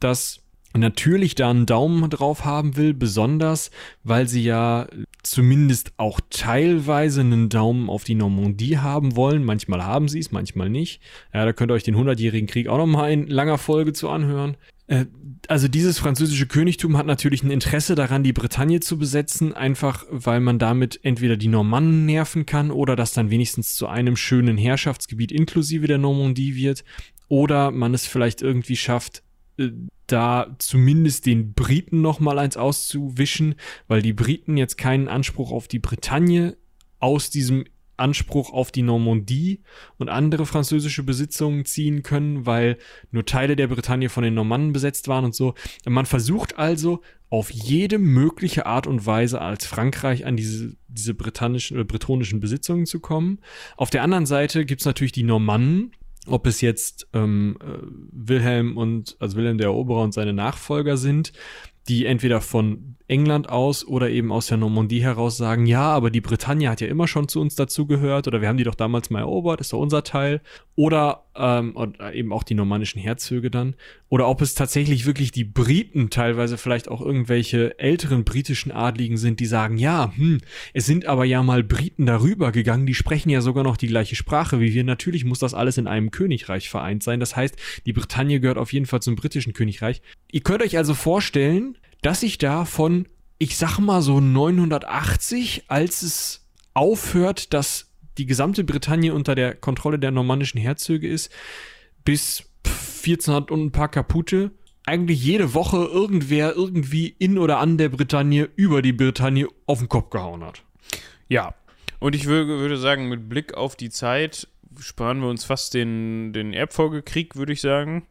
das natürlich da einen Daumen drauf haben will, besonders weil sie ja zumindest auch teilweise einen Daumen auf die Normandie haben wollen. Manchmal haben sie es, manchmal nicht. Ja, da könnt ihr euch den Hundertjährigen Krieg auch nochmal in langer Folge zu anhören. Äh, also dieses französische Königtum hat natürlich ein Interesse daran, die Bretagne zu besetzen, einfach weil man damit entweder die Normannen nerven kann oder das dann wenigstens zu einem schönen Herrschaftsgebiet inklusive der Normandie wird. Oder man es vielleicht irgendwie schafft, äh, da zumindest den Briten noch mal eins auszuwischen, weil die Briten jetzt keinen Anspruch auf die Bretagne aus diesem Anspruch auf die Normandie und andere französische Besitzungen ziehen können, weil nur Teile der Bretagne von den Normannen besetzt waren und so. Man versucht also auf jede mögliche Art und Weise als Frankreich an diese, diese britannischen oder bretonischen Besitzungen zu kommen. Auf der anderen Seite gibt's natürlich die Normannen, ob es jetzt ähm, äh, Wilhelm und also Wilhelm der Eroberer und seine Nachfolger sind, die entweder von England aus oder eben aus der Normandie heraus sagen, ja, aber die Bretagne hat ja immer schon zu uns dazugehört oder wir haben die doch damals mal erobert, ist doch unser Teil. Oder ähm, oder eben auch die normannischen Herzöge dann. Oder ob es tatsächlich wirklich die Briten, teilweise vielleicht auch irgendwelche älteren britischen Adligen sind, die sagen, ja, hm, es sind aber ja mal Briten darüber gegangen, die sprechen ja sogar noch die gleiche Sprache wie wir. Natürlich muss das alles in einem Königreich vereint sein. Das heißt, die Bretagne gehört auf jeden Fall zum britischen Königreich. Ihr könnt euch also vorstellen, dass sich da von, ich sag mal so 980, als es aufhört, dass die gesamte Bretagne unter der Kontrolle der normannischen Herzöge ist, bis 1400 und ein paar Kapute, eigentlich jede Woche irgendwer irgendwie in oder an der Bretagne über die Bretagne auf den Kopf gehauen hat. Ja, und ich würde, würde sagen, mit Blick auf die Zeit sparen wir uns fast den, den Erbfolgekrieg, würde ich sagen.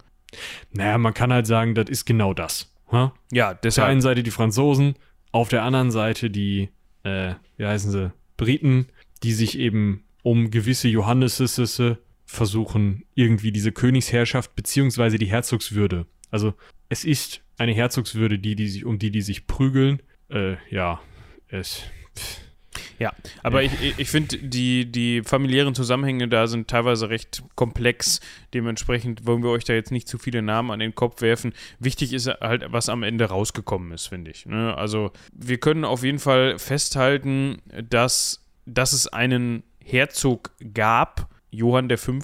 Naja, man kann halt sagen, das ist genau das. Ha? Ja, deshalb. Auf der einen Seite die Franzosen, auf der anderen Seite die, äh, wie heißen sie, Briten, die sich eben um gewisse Johannessisse versuchen, irgendwie diese Königsherrschaft beziehungsweise die Herzogswürde. Also es ist eine Herzogswürde, die, die sich, um die die sich prügeln. Äh, ja, es. Ja, aber ich, ich finde, die, die familiären Zusammenhänge da sind teilweise recht komplex. Dementsprechend wollen wir euch da jetzt nicht zu viele Namen an den Kopf werfen. Wichtig ist halt, was am Ende rausgekommen ist, finde ich. Ne? Also, wir können auf jeden Fall festhalten, dass, dass es einen Herzog gab, Johann V.,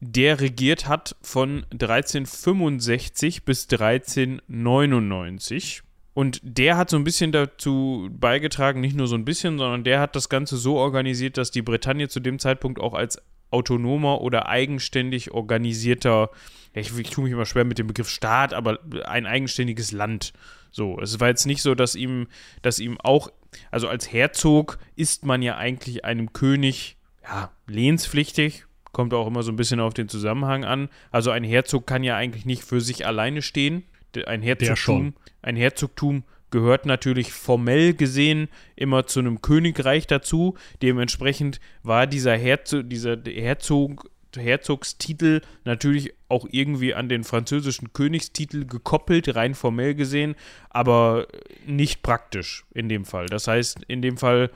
der regiert hat von 1365 bis 1399. Und der hat so ein bisschen dazu beigetragen, nicht nur so ein bisschen, sondern der hat das Ganze so organisiert, dass die Bretagne zu dem Zeitpunkt auch als autonomer oder eigenständig organisierter, ich, ich tue mich immer schwer mit dem Begriff Staat, aber ein eigenständiges Land. So, es war jetzt nicht so, dass ihm, dass ihm auch, also als Herzog ist man ja eigentlich einem König, ja, lehnspflichtig, kommt auch immer so ein bisschen auf den Zusammenhang an. Also ein Herzog kann ja eigentlich nicht für sich alleine stehen ein Herzogtum, ein Herzogtum gehört natürlich formell gesehen immer zu einem Königreich dazu. Dementsprechend war dieser, Herzog, dieser Herzog, Herzogstitel natürlich auch irgendwie an den französischen Königstitel gekoppelt, rein formell gesehen, aber nicht praktisch in dem Fall. Das heißt, in dem Fall,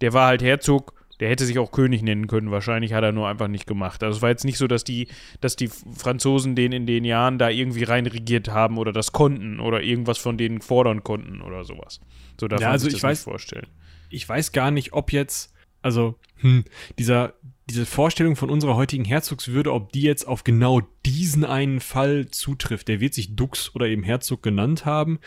der war halt Herzog der hätte sich auch König nennen können. Wahrscheinlich hat er nur einfach nicht gemacht. Also es war jetzt nicht so, dass die, dass die Franzosen den in den Jahren da irgendwie rein regiert haben oder das konnten oder irgendwas von denen fordern konnten oder sowas. So darf ja, man also sich ich das weiß, nicht vorstellen. Ich weiß gar nicht, ob jetzt, also hm, dieser, diese Vorstellung von unserer heutigen Herzogswürde, ob die jetzt auf genau diesen einen Fall zutrifft. Der wird sich Dux oder eben Herzog genannt haben,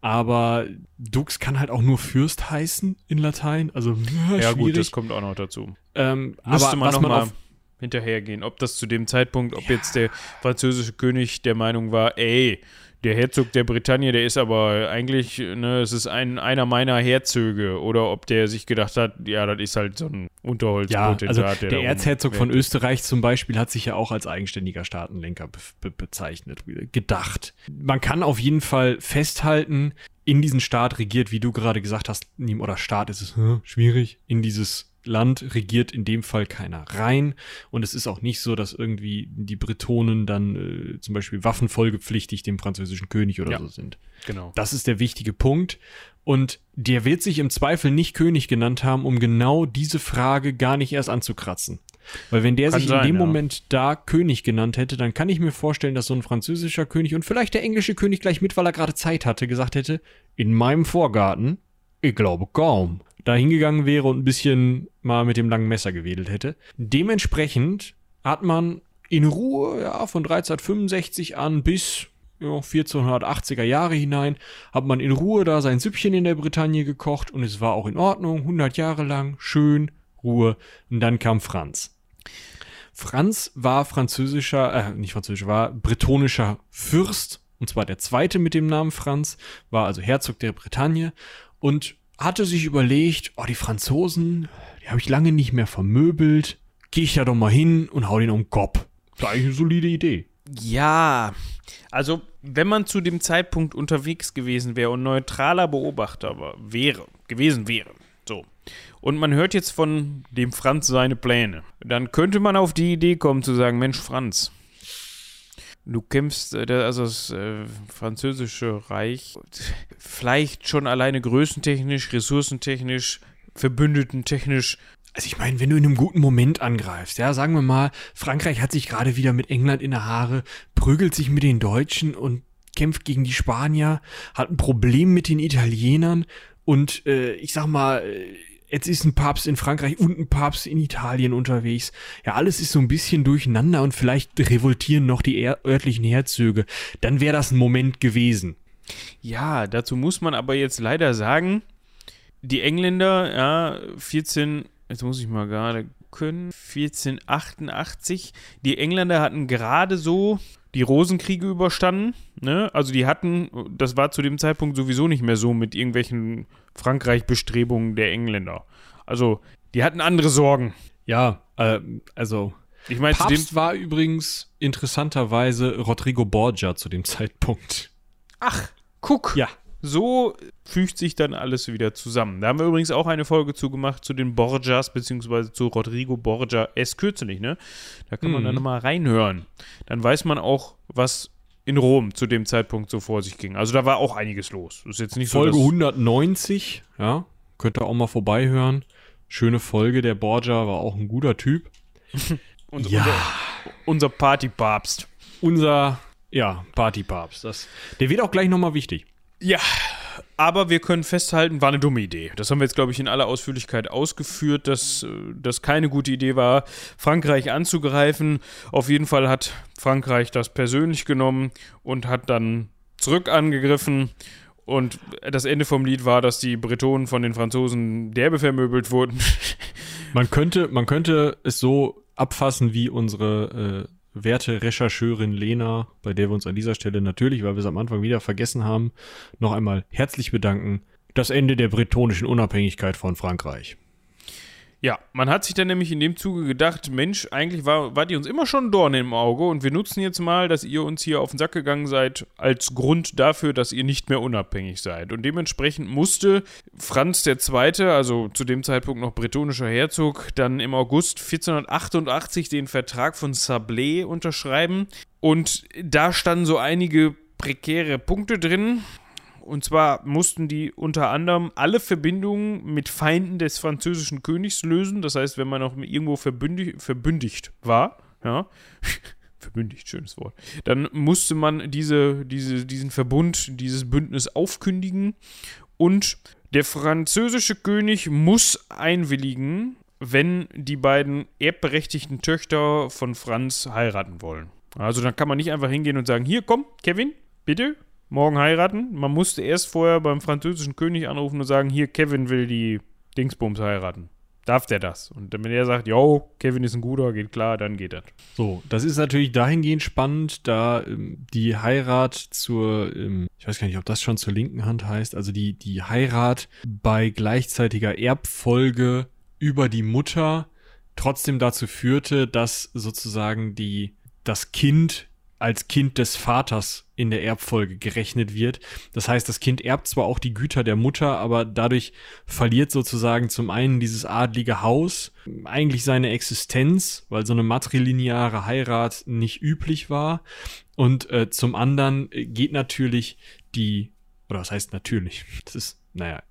aber Dux kann halt auch nur Fürst heißen in Latein. Also ja, ja gut, das kommt auch noch dazu. Ähm, Müsste man was noch man mal auf, hinterhergehen, ob das zu dem Zeitpunkt, ob jetzt der französische König der Meinung war, ey, der Herzog der Bretagne, der ist aber eigentlich, ne, es ist ein, einer meiner Herzöge. Oder ob der sich gedacht hat, ja, das ist halt so ein ja, Unterholzpotentat. also der der, Erzherzog von. Österreich zum Beispiel hat sich ja auch als eigenständiger Staatenlenker be be bezeichnet, gedacht. Man kann auf jeden Fall festhalten, in diesen Staat regiert, wie du gerade gesagt hast, oder Staat ist es hm, schwierig, in dieses Land regiert in dem Fall keiner rein. Und es ist auch nicht so, dass irgendwie die Bretonen dann äh, zum Beispiel waffenfolgepflichtig dem französischen König oder Ja. so sind. Genau. Das ist der wichtige Punkt. Und der wird sich im Zweifel nicht König genannt haben, um genau diese Frage gar nicht erst anzukratzen. Weil wenn der Kann sich sein, in dem ja. Moment da König genannt hätte, dann kann ich mir vorstellen, dass so ein französischer König und vielleicht der englische König gleich mit, weil er gerade Zeit hatte, gesagt hätte, in meinem Vorgarten, ich glaube kaum, da hingegangen wäre und ein bisschen mal mit dem langen Messer gewedelt hätte. Dementsprechend hat man in Ruhe, ja, von 1365 an bis ja, 1480er Jahre hinein, hat man in Ruhe da sein Süppchen in der Bretagne gekocht und es war auch in Ordnung, 100 Jahre lang, schön, Ruhe. Und dann kam Franz. Franz war französischer, äh, nicht französischer, war bretonischer Fürst, und zwar der zweite mit dem Namen Franz, war also Herzog der Bretagne und hatte sich überlegt, oh, die Franzosen, die habe ich lange nicht mehr vermöbelt, gehe ich da doch mal hin und hau den um den Kopf. Das ist eigentlich eine solide Idee. Ja, also wenn man zu dem Zeitpunkt unterwegs gewesen wäre und neutraler Beobachter war, wäre, gewesen wäre, so, und man hört jetzt von dem Franz seine Pläne, dann könnte man auf die Idee kommen zu sagen, Mensch Franz, du kämpfst, äh, also das äh, französische Reich, vielleicht schon alleine größentechnisch, ressourcentechnisch, verbündetentechnisch, Also ich meine, wenn du in einem guten Moment angreifst, ja, sagen wir mal, Frankreich hat sich gerade wieder mit England in der Haare, prügelt sich mit den Deutschen und kämpft gegen die Spanier, hat ein Problem mit den Italienern und äh, ich sag mal, äh, jetzt ist ein Papst in Frankreich und ein Papst in Italien unterwegs. Ja, alles ist so ein bisschen durcheinander und vielleicht revoltieren noch die örtlichen Herzöge. Dann wäre das ein Moment gewesen. Ja, dazu muss man aber jetzt leider sagen, die Engländer, ja, 14, jetzt muss ich mal gerade können, 1488, die Engländer hatten gerade so die Rosenkriege überstanden, ne? Also die hatten, das war zu dem Zeitpunkt sowieso nicht mehr so mit irgendwelchen Frankreich-Bestrebungen der Engländer. Also, die hatten andere Sorgen. Ja, äh, also Ich dem Papst war übrigens interessanterweise Rodrigo Borgia zu dem Zeitpunkt. Ach, guck. Ja. So fügt sich dann alles wieder zusammen. Da haben wir übrigens auch eine Folge zugemacht zu den Borgias, beziehungsweise zu Rodrigo Borgia erst kürzlich, ne? Da kann man Mhm. dann nochmal reinhören. Dann weiß man auch, was in Rom zu dem Zeitpunkt so vor sich ging. Also da war auch einiges los. Ist jetzt nicht Folge so, dass, 190, ja, könnt ihr auch mal vorbeihören. Schöne Folge, der Borgia war auch ein guter Typ. unser, Ja. unser, unser Partypapst. Unser, ja, Partypapst. Das, der wird auch gleich nochmal wichtig. Ja, aber wir können festhalten, war eine dumme Idee. Das haben wir jetzt, glaube ich, in aller Ausführlichkeit ausgeführt, dass äh, das keine gute Idee war, Frankreich anzugreifen. Auf jeden Fall hat Frankreich das persönlich genommen und hat dann zurück angegriffen. Und das Ende vom Lied war, dass die Bretonen von den Franzosen derbe vermöbelt wurden. Man könnte, man könnte es so abfassen wie unsere äh, werte Rechercheurin Lena, bei der wir uns an dieser Stelle natürlich, weil wir es am Anfang wieder vergessen haben, noch einmal herzlich bedanken. Das Ende der bretonischen Unabhängigkeit von Frankreich. Ja, man hat sich dann nämlich in dem Zuge gedacht, Mensch, eigentlich war, wart ihr uns immer schon ein Dorn im Auge und wir nutzen jetzt mal, dass ihr uns hier auf den Sack gegangen seid, als Grund dafür, dass ihr nicht mehr unabhängig seid. Und dementsprechend musste Franz II., also zu dem Zeitpunkt noch bretonischer Herzog, dann im August 1488 den Vertrag von Sablé unterschreiben. Und da standen so einige prekäre Punkte drin. Und zwar mussten die unter anderem alle Verbindungen mit Feinden des französischen Königs lösen. Das heißt, wenn man noch irgendwo verbündig, verbündigt war, ja, verbündigt, schönes Wort, dann musste man diese, diese, diesen Verbund, dieses Bündnis aufkündigen. Und der französische König muss einwilligen, wenn die beiden erbberechtigten Töchter von Franz heiraten wollen. Also dann kann man nicht einfach hingehen und sagen, hier komm, Kevin, bitte, morgen heiraten. Man musste erst vorher beim französischen König anrufen und sagen, hier, Kevin will die Dingsbums heiraten. Darf der das? Und wenn er sagt, jo, Kevin ist ein guter, geht klar, dann geht das. So, das ist natürlich dahingehend spannend, da ähm, die Heirat zur, ähm, ich weiß gar nicht, ob das schon zur linken Hand heißt, also die, die Heirat bei gleichzeitiger Erbfolge über die Mutter trotzdem dazu führte, dass sozusagen die, das Kind als Kind des Vaters in der Erbfolge gerechnet wird. Das heißt, das Kind erbt zwar auch die Güter der Mutter, aber dadurch verliert sozusagen zum einen dieses adlige Haus eigentlich seine Existenz, weil so eine matrilineare Heirat nicht üblich war. Und äh, zum anderen äh, geht natürlich die, oder was heißt natürlich? Das ist, naja,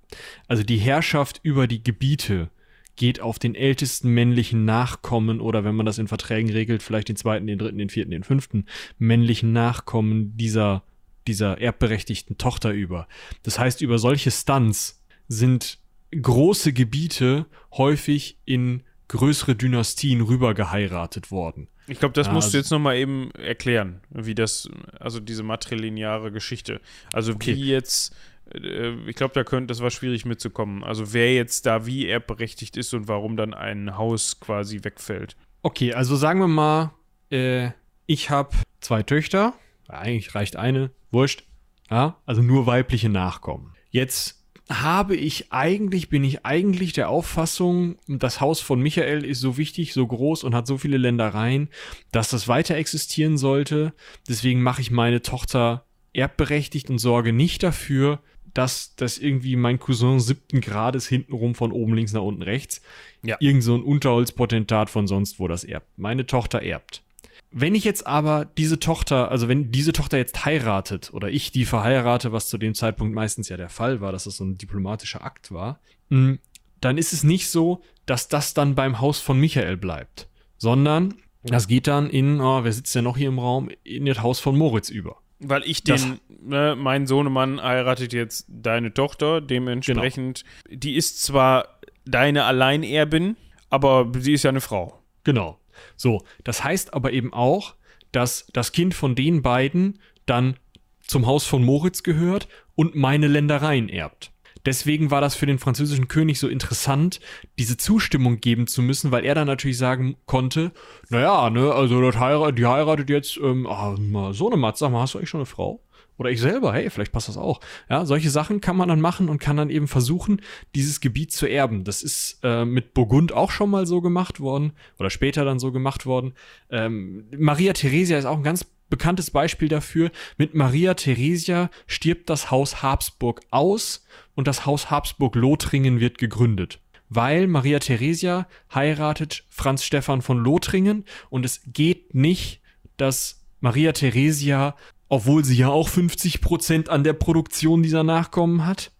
also die Herrschaft über die Gebiete geht auf den ältesten männlichen Nachkommen oder wenn man das in Verträgen regelt, vielleicht den zweiten, den dritten, den vierten, den fünften männlichen Nachkommen dieser, dieser erbberechtigten Tochter über. Das heißt, über solche Stunts sind große Gebiete häufig in größere Dynastien rüber geheiratet worden. Ich glaube, das Ja, musst du also- jetzt nochmal eben erklären, wie das, also diese matrilineare Geschichte. Also Okay. wie jetzt, ich glaube, da könnte, das war schwierig mitzukommen. Also wer jetzt da wie erbberechtigt ist und warum dann ein Haus quasi wegfällt. Okay, also sagen wir mal, äh, ich habe zwei Töchter, eigentlich reicht eine, wurscht, ja, also nur weibliche Nachkommen. Jetzt habe ich eigentlich, bin ich eigentlich der Auffassung, das Haus von Michael ist so wichtig, so groß und hat so viele Ländereien, dass das weiter existieren sollte. Deswegen mache ich meine Tochter erbberechtigt und sorge nicht dafür, dass das irgendwie mein Cousin siebten Grades hintenrum von oben links nach unten rechts Ja. irgend so ein Unterholzpotentat von sonst wo das erbt. Meine Tochter erbt. Wenn ich jetzt aber diese Tochter, also wenn diese Tochter jetzt heiratet oder ich die verheirate, was zu dem Zeitpunkt meistens ja der Fall war, dass das so ein diplomatischer Akt war, mh, dann ist es nicht so, dass das dann beim Haus von Michael bleibt, sondern das geht dann in, oh, wer sitzt denn noch hier im Raum, in das Haus von Moritz über. Weil ich den, ne, mein Sohnemann heiratet jetzt deine Tochter, dementsprechend, die ist zwar deine Alleinerbin, aber sie ist ja eine Frau. Genau. So, das heißt aber eben auch, dass das Kind von den beiden dann zum Haus von Moritz gehört und meine Ländereien erbt. Deswegen war das für den französischen König so interessant, diese Zustimmung geben zu müssen, weil er dann natürlich sagen konnte, naja, ne, also heirat, die heiratet jetzt, ähm, ah, so eine Matz, sag mal, hast du eigentlich schon eine Frau? Oder ich selber, hey, vielleicht passt das auch. Ja, solche Sachen kann man dann machen und kann dann eben versuchen, dieses Gebiet zu erben. Das ist äh, mit Burgund auch schon mal so gemacht worden oder später dann so gemacht worden. Ähm, Maria Theresia ist auch ein ganz bekanntes Beispiel dafür. Mit Maria Theresia stirbt das Haus Habsburg aus und das Haus Habsburg-Lothringen wird gegründet. Weil Maria Theresia heiratet Franz Stephan von Lothringen und es geht nicht, dass Maria Theresia, obwohl sie ja auch 50% an der Produktion dieser Nachkommen hat,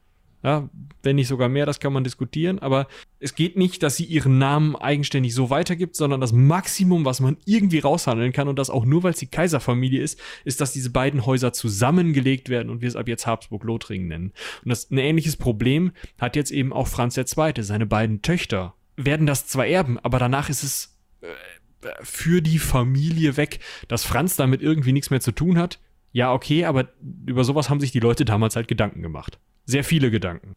ja, wenn nicht sogar mehr, das kann man diskutieren. Aber es geht nicht, dass sie ihren Namen eigenständig so weitergibt, sondern das Maximum, was man irgendwie raushandeln kann und das auch nur, weil es die Kaiserfamilie ist, ist, dass diese beiden Häuser zusammengelegt werden und wir es ab jetzt Habsburg-Lothringen nennen. Und das ein ähnliches Problem hat jetzt eben auch Franz II. Seine beiden Töchter werden das zwar erben, aber danach ist es äh, für die Familie weg, dass Franz damit irgendwie nichts mehr zu tun hat. Ja, okay, aber über sowas haben sich die Leute damals halt Gedanken gemacht sehr viele Gedanken.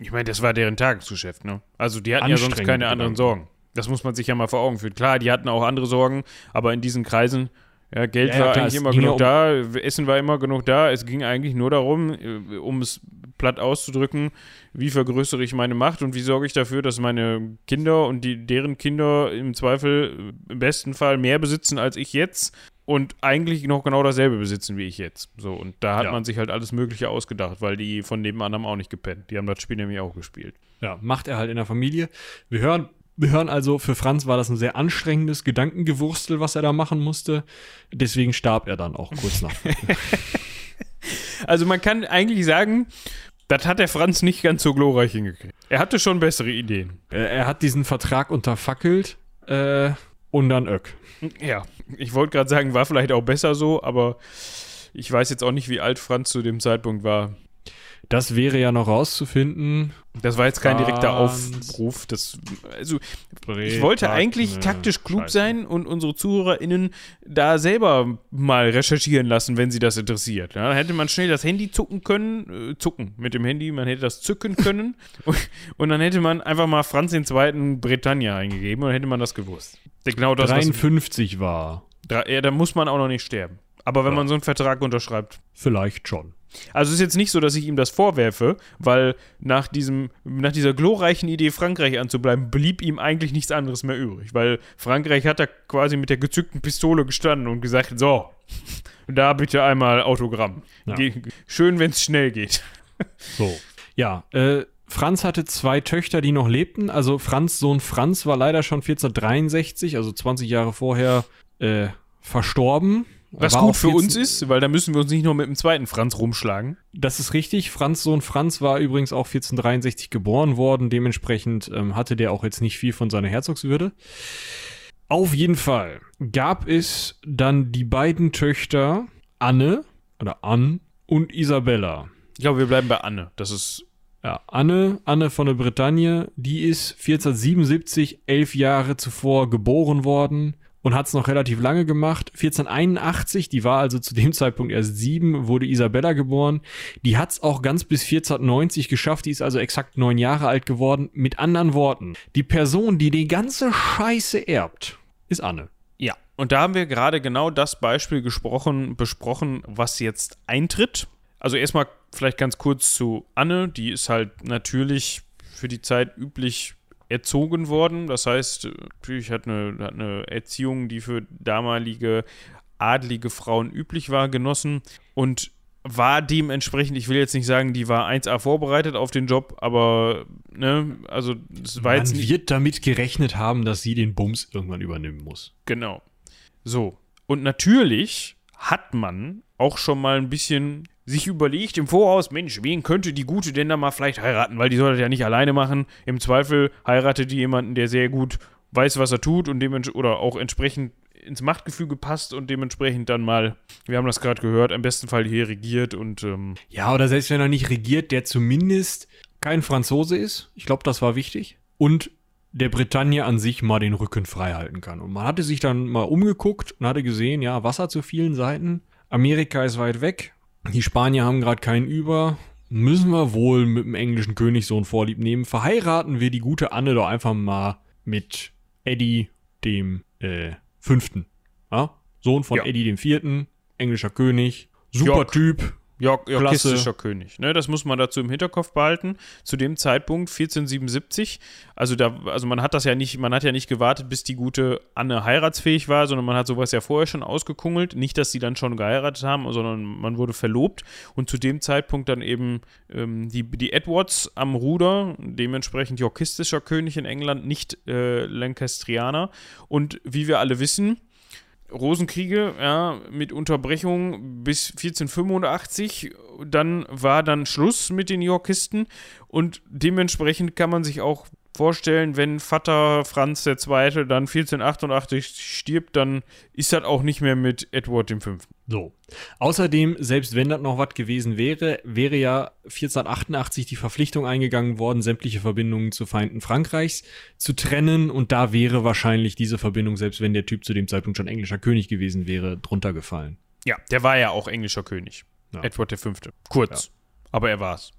Ich meine, das war deren Tagesgeschäft, ne? Also die hatten ja sonst keine anderen Sorgen. Das muss man sich ja mal vor Augen führen. Klar, die hatten auch andere Sorgen, aber in diesen Kreisen, ja, Geld ja, war klar, eigentlich immer genug um da, Essen war immer genug da. Es ging eigentlich nur darum, äh, um es platt auszudrücken, wie vergrößere ich meine Macht und wie sorge ich dafür, dass meine Kinder und die, deren Kinder im Zweifel im besten Fall mehr besitzen als ich jetzt und eigentlich noch genau dasselbe besitzen wie ich jetzt. So, und da hat ja. man sich halt alles Mögliche ausgedacht, weil die von nebenan haben auch nicht gepennt. Die haben das Spiel nämlich auch gespielt. Ja, macht er halt in der Familie. Wir hören, wir hören also, für Franz war das ein sehr anstrengendes Gedankengewurstel, was er da machen musste. Deswegen starb er dann auch kurz nach. also man kann eigentlich sagen, das hat der Franz nicht ganz so glorreich hingekriegt. Er hatte schon bessere Ideen. Er, er hat diesen Vertrag unterfackelt äh, und dann Öck. Ja, ich wollte gerade sagen, war vielleicht auch besser so, aber ich weiß jetzt auch nicht, wie alt Franz zu dem Zeitpunkt war. Das wäre ja noch rauszufinden. Das war jetzt kein direkter Aufruf. Das, also, ich wollte eigentlich taktisch klug Scheiße. sein und unsere ZuhörerInnen da selber mal recherchieren lassen, wenn sie das interessiert. Ja, dann hätte man schnell das Handy zucken können, äh, zucken mit dem Handy, man hätte das zücken können und, und, dann hätte man einfach mal Franz II. Britannia eingegeben und dann hätte man das gewusst. Genau das, 53 war. Da, ja, da muss man auch noch nicht sterben. Aber wenn ja. man so einen Vertrag unterschreibt. Vielleicht schon. Also es ist jetzt nicht so, dass ich ihm das vorwerfe, weil nach, diesem, nach dieser glorreichen Idee, Frankreich anzubleiben, blieb ihm eigentlich nichts anderes mehr übrig. Weil Frankreich hat da quasi mit der gezückten Pistole gestanden und gesagt, so, da bitte einmal Autogramm. Ja. Schön, wenn es schnell geht. So. Ja, äh, Franz hatte zwei Töchter, die noch lebten. Also Franz Sohn Franz war leider schon 1463, also 20 Jahre vorher, äh, verstorben. Was gut für uns ist, weil da müssen wir uns nicht nur mit dem zweiten Franz rumschlagen. Das ist richtig. Franz Sohn Franz war übrigens auch 1463 geboren worden. Dementsprechend ähm, hatte der auch jetzt nicht viel von seiner Herzogswürde. Auf jeden Fall gab es dann die beiden Töchter Anne oder Ann und Isabella. Ich glaube, wir bleiben bei Anne. Das ist ja, Anne, Anne von der Bretagne, die ist 1477, elf Jahre zuvor geboren worden und hat es noch relativ lange gemacht. 1481, die war also zu dem Zeitpunkt erst sieben, wurde Isabella geboren. Die hat es auch ganz bis 1490 geschafft, die ist also exakt neun Jahre alt geworden. Mit anderen Worten, die Person, die die ganze Scheiße erbt, ist Anne. Ja, und da haben wir gerade genau das Beispiel gesprochen, besprochen, was jetzt eintritt. Also erstmal vielleicht ganz kurz zu Anne, die ist halt natürlich für die Zeit üblich erzogen worden. Das heißt, natürlich hat eine, hat eine Erziehung, die für damalige adlige Frauen üblich war, genossen und war dementsprechend, ich will jetzt nicht sagen, die war 1A vorbereitet auf den Job, aber ne, also es war Man jetzt nicht. wird damit gerechnet haben, dass sie den Bums irgendwann übernehmen muss. Genau. So. Und natürlich hat man auch schon mal ein bisschen sich überlegt im Voraus, Mensch, wen könnte die Gute denn da mal vielleicht heiraten? Weil die soll das ja nicht alleine machen. Im Zweifel heiratet die jemanden, der sehr gut weiß, was er tut und oder auch entsprechend ins Machtgefüge passt und dementsprechend dann mal, wir haben das gerade gehört, im besten Fall hier regiert und ähm ja, oder selbst wenn er nicht regiert, der zumindest kein Franzose ist. Ich glaube, das war wichtig. Und der Bretagne an sich mal den Rücken frei halten kann. Und man hatte sich dann mal umgeguckt und hatte gesehen, ja, Wasser zu vielen Seiten. Amerika ist weit weg. Die Spanier haben gerade keinen über. Müssen wir wohl mit dem englischen Königssohn Vorlieb nehmen. Verheiraten wir die gute Anne doch einfach mal mit Eddie dem äh, Fünften. Ja? Sohn von ja. Eddie dem Vierten, englischer König, super York. Typ. York, yorkistischer König. Ne, das muss man dazu im Hinterkopf behalten. Zu dem Zeitpunkt 1477, also da, also man hat das ja nicht, man hat ja nicht gewartet, bis die gute Anne heiratsfähig war, sondern man hat sowas ja vorher schon ausgekungelt. Nicht, dass sie dann schon geheiratet haben, sondern man wurde verlobt und zu dem Zeitpunkt dann eben ähm, die, die Edwards am Ruder, dementsprechend yorkistischer König in England, nicht äh, Lancastrianer. Und wie wir alle wissen, Rosenkriege, ja, mit Unterbrechung bis 1485. Dann war dann Schluss mit den Yorkisten und dementsprechend kann man sich auch vorstellen, wenn Vater Franz II. dann 1488 stirbt, dann ist das auch nicht mehr mit Edward V. So. Außerdem, selbst wenn das noch was gewesen wäre, wäre ja 1488 die Verpflichtung eingegangen worden, sämtliche Verbindungen zu Feinden Frankreichs zu trennen und da wäre wahrscheinlich diese Verbindung, selbst wenn der Typ zu dem Zeitpunkt schon englischer König gewesen wäre, drunter gefallen. Ja, der war ja auch englischer König. Ja. Edward V. Kurz. Ja. Aber er war's.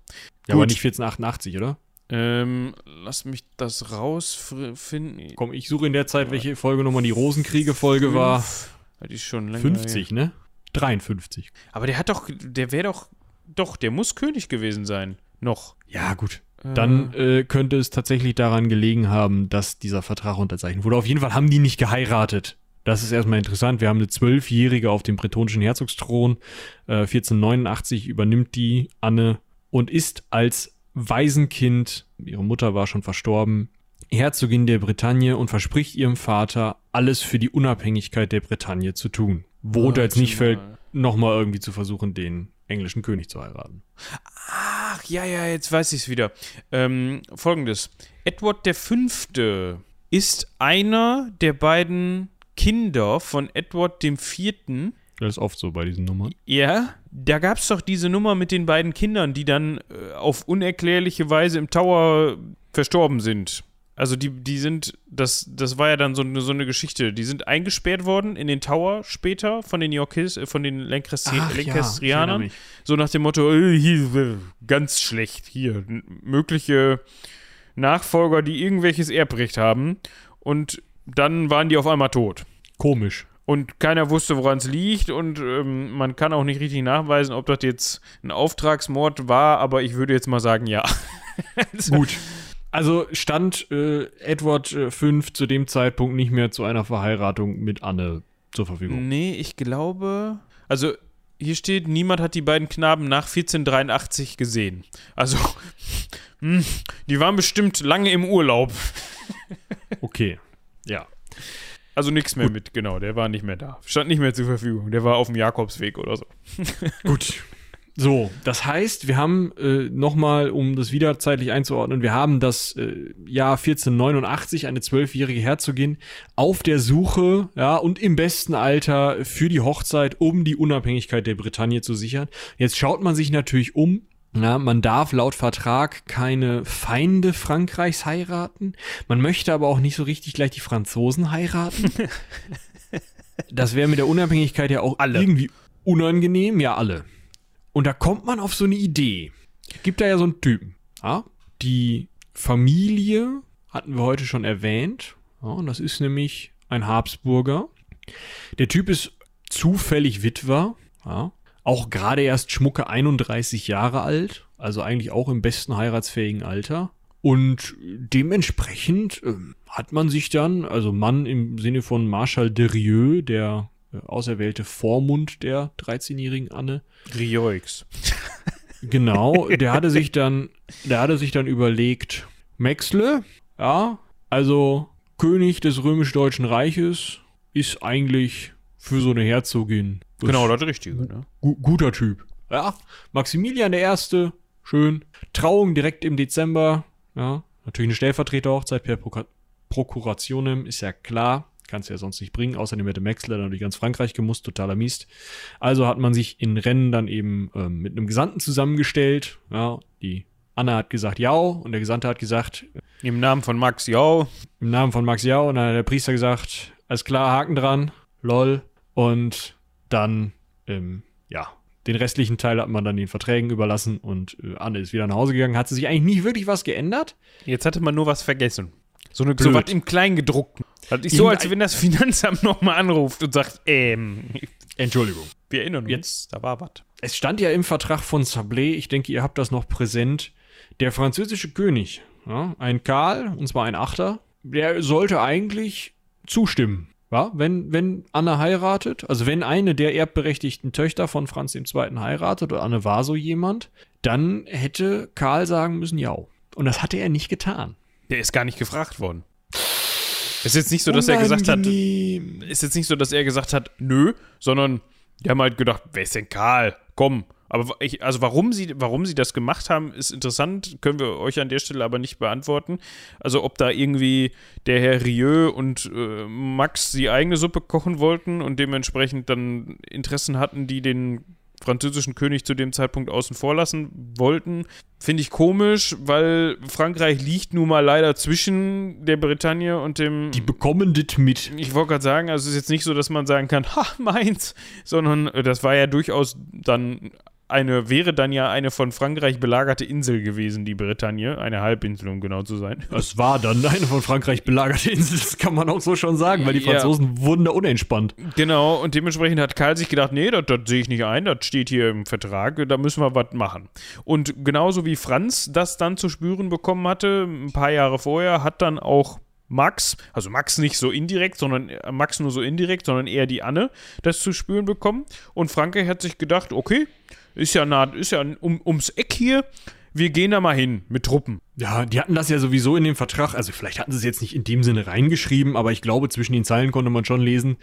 Ja, aber nicht 1488, oder? Ähm, lass mich das rausfinden. Komm, ich suche in der Zeit, welche Folgenummer die Rosenkriege-Folge war. Die ist schon länger. 50, her. ne? 53. Aber der hat doch, der wäre doch, doch, der muss König gewesen sein. Noch. Ja, gut. Äh. Dann äh, könnte es tatsächlich daran gelegen haben, dass dieser Vertrag unterzeichnet wurde. Auf jeden Fall haben die nicht geheiratet. Das ist erstmal interessant. Wir haben eine Zwölfjährige auf dem bretonischen Herzogsthron. Äh, 1489 übernimmt die Anne und ist als Waisenkind, ihre Mutter war schon verstorben, Herzogin der Bretagne und verspricht ihrem Vater, alles für die Unabhängigkeit der Bretagne zu tun. Worunter jetzt nicht fällt, nochmal irgendwie zu versuchen, den englischen König zu heiraten. Ach, ja, ja, jetzt weiß ich es wieder. Ähm, Folgendes. Edward V. ist einer der beiden Kinder von Edward IV., das ist oft so bei diesen Nummern. Ja, da gab es doch diese Nummer mit den beiden Kindern, die dann äh, auf unerklärliche Weise im Tower verstorben sind. Also die, die sind, das, das war ja dann so, so eine Geschichte. Die sind eingesperrt worden in den Tower später von den Yorkis, äh, von den Lancastrianern. Ja, so nach dem Motto, äh, hier, ganz schlecht, hier, mögliche Nachfolger, die irgendwelches Erbrecht haben. Und dann waren die auf einmal tot. Komisch und keiner wusste, woran es liegt und ähm, man kann auch nicht richtig nachweisen, ob das jetzt ein Auftragsmord war, aber ich würde jetzt mal sagen, ja. also, Gut. Also stand äh, Edward äh, V zu dem Zeitpunkt nicht mehr zu einer Verheiratung mit Anne zur Verfügung. Nee, ich glaube, also hier steht, niemand hat die beiden Knaben nach 1483 gesehen. Also, mh, hm, die waren bestimmt lange im Urlaub. okay, ja. Also nichts mehr Gut. mit, genau, der war nicht mehr da. Stand nicht mehr zur Verfügung. Der war auf dem Jakobsweg oder so. Gut. So, das heißt, wir haben äh, nochmal, um das wieder zeitlich einzuordnen, wir haben das äh, Jahr 1489, eine zwölfjährige Herzogin, auf der Suche, ja, und im besten Alter für die Hochzeit, um die Unabhängigkeit der Bretagne zu sichern. Jetzt schaut man sich natürlich um, na, man darf laut Vertrag keine Feinde Frankreichs heiraten. Man möchte aber auch nicht so richtig gleich die Franzosen heiraten. das wäre mit der Unabhängigkeit ja auch alle. irgendwie unangenehm. Ja, alle. Und da kommt man auf so eine Idee. Gibt da ja so einen Typen. Ja? Die Familie hatten wir heute schon erwähnt. Ja, und das ist nämlich ein Habsburger. Der Typ ist zufällig Witwer. Ja? Auch gerade erst schmucke 31 Jahre alt, also eigentlich auch im besten heiratsfähigen Alter. Und dementsprechend äh, hat man sich dann, also Mann im Sinne von Marschall de Rieu, der äh, auserwählte Vormund der 13-jährigen Anne. Rioix. Genau, der hatte sich dann, der hatte sich dann überlegt, Maxle, ja, also König des römisch-deutschen Reiches ist eigentlich für so eine Herzogin Genau, das ist richtig. Ne? Guter Typ. Ja, Maximilian der Erste, schön. Trauung direkt im Dezember. Ja, natürlich eine Stellvertreterhochzeit per Pro Prokurationem, ist ja klar. Kannst ja sonst nicht bringen. Außerdem hätte Maxler dann durch ganz Frankreich gemusst, totaler Mist. Also hat man sich in Rennen dann eben ähm, mit einem Gesandten zusammengestellt. Ja, die Anna hat gesagt, ja, und der Gesandte hat gesagt. Im Namen von Max Jau. Im Namen von Max Jau. Und dann hat der Priester gesagt, alles klar, Haken dran, lol. Und dann, ähm, ja, den restlichen Teil hat man dann den Verträgen überlassen und äh, Anne ist wieder nach Hause gegangen. Hat sie sich eigentlich nicht wirklich was geändert? Jetzt hatte man nur was vergessen. So, eine, so was im Kleingedruckten. Das ist so, als wenn das Finanzamt nochmal anruft und sagt, ähm. Entschuldigung. Wir erinnern uns, Jetzt- da war was. Es stand ja im Vertrag von Sablé, ich denke, ihr habt das noch präsent, der französische König, ja, ein Karl, und zwar ein Achter, der sollte eigentlich zustimmen. Ja, wenn, wenn Anne heiratet, also wenn eine der erbberechtigten Töchter von Franz II. heiratet, oder Anne war so jemand, dann hätte Karl sagen müssen, ja. Und das hatte er nicht getan. Der ist gar nicht gefragt worden. Ist jetzt nicht so, dass er gesagt hat, ist jetzt nicht so, dass er gesagt hat, nö, sondern die haben halt gedacht, wer ist denn Karl? Komm. Aber ich, also warum sie, warum sie das gemacht haben, ist interessant, können wir euch an der Stelle aber nicht beantworten. Also ob da irgendwie der Herr Rieu und äh, Max die eigene Suppe kochen wollten und dementsprechend dann Interessen hatten, die den französischen König zu dem Zeitpunkt außen vor lassen wollten, finde ich komisch, weil Frankreich liegt nun mal leider zwischen der Bretagne und dem Die bekommen das mit. ich wollte gerade sagen, also es ist jetzt nicht so, dass man sagen kann, ha, meins, sondern äh, das war ja durchaus dann eine, wäre dann ja eine von Frankreich belagerte Insel gewesen, die Bretagne, eine Halbinsel, um genau zu sein. Es war dann eine von Frankreich belagerte Insel, das kann man auch so schon sagen, weil die Ja. Franzosen wurden da unentspannt. Genau, und dementsprechend hat Karl sich gedacht, nee, das, das sehe ich nicht ein, das steht hier im Vertrag, da müssen wir was machen. Und genauso wie Franz das dann zu spüren bekommen hatte, ein paar Jahre vorher, hat dann auch Max, also Max nicht so indirekt, sondern äh, Max nur so indirekt, sondern eher die Anne, das zu spüren bekommen. Und Frankreich hat sich gedacht, okay, ist ja nah, ist ja um, ums Eck hier, wir gehen da mal hin mit Truppen. Ja, die hatten das ja sowieso in dem Vertrag, also vielleicht hatten sie es jetzt nicht in dem Sinne reingeschrieben, aber ich glaube, zwischen den Zeilen konnte man schon lesen,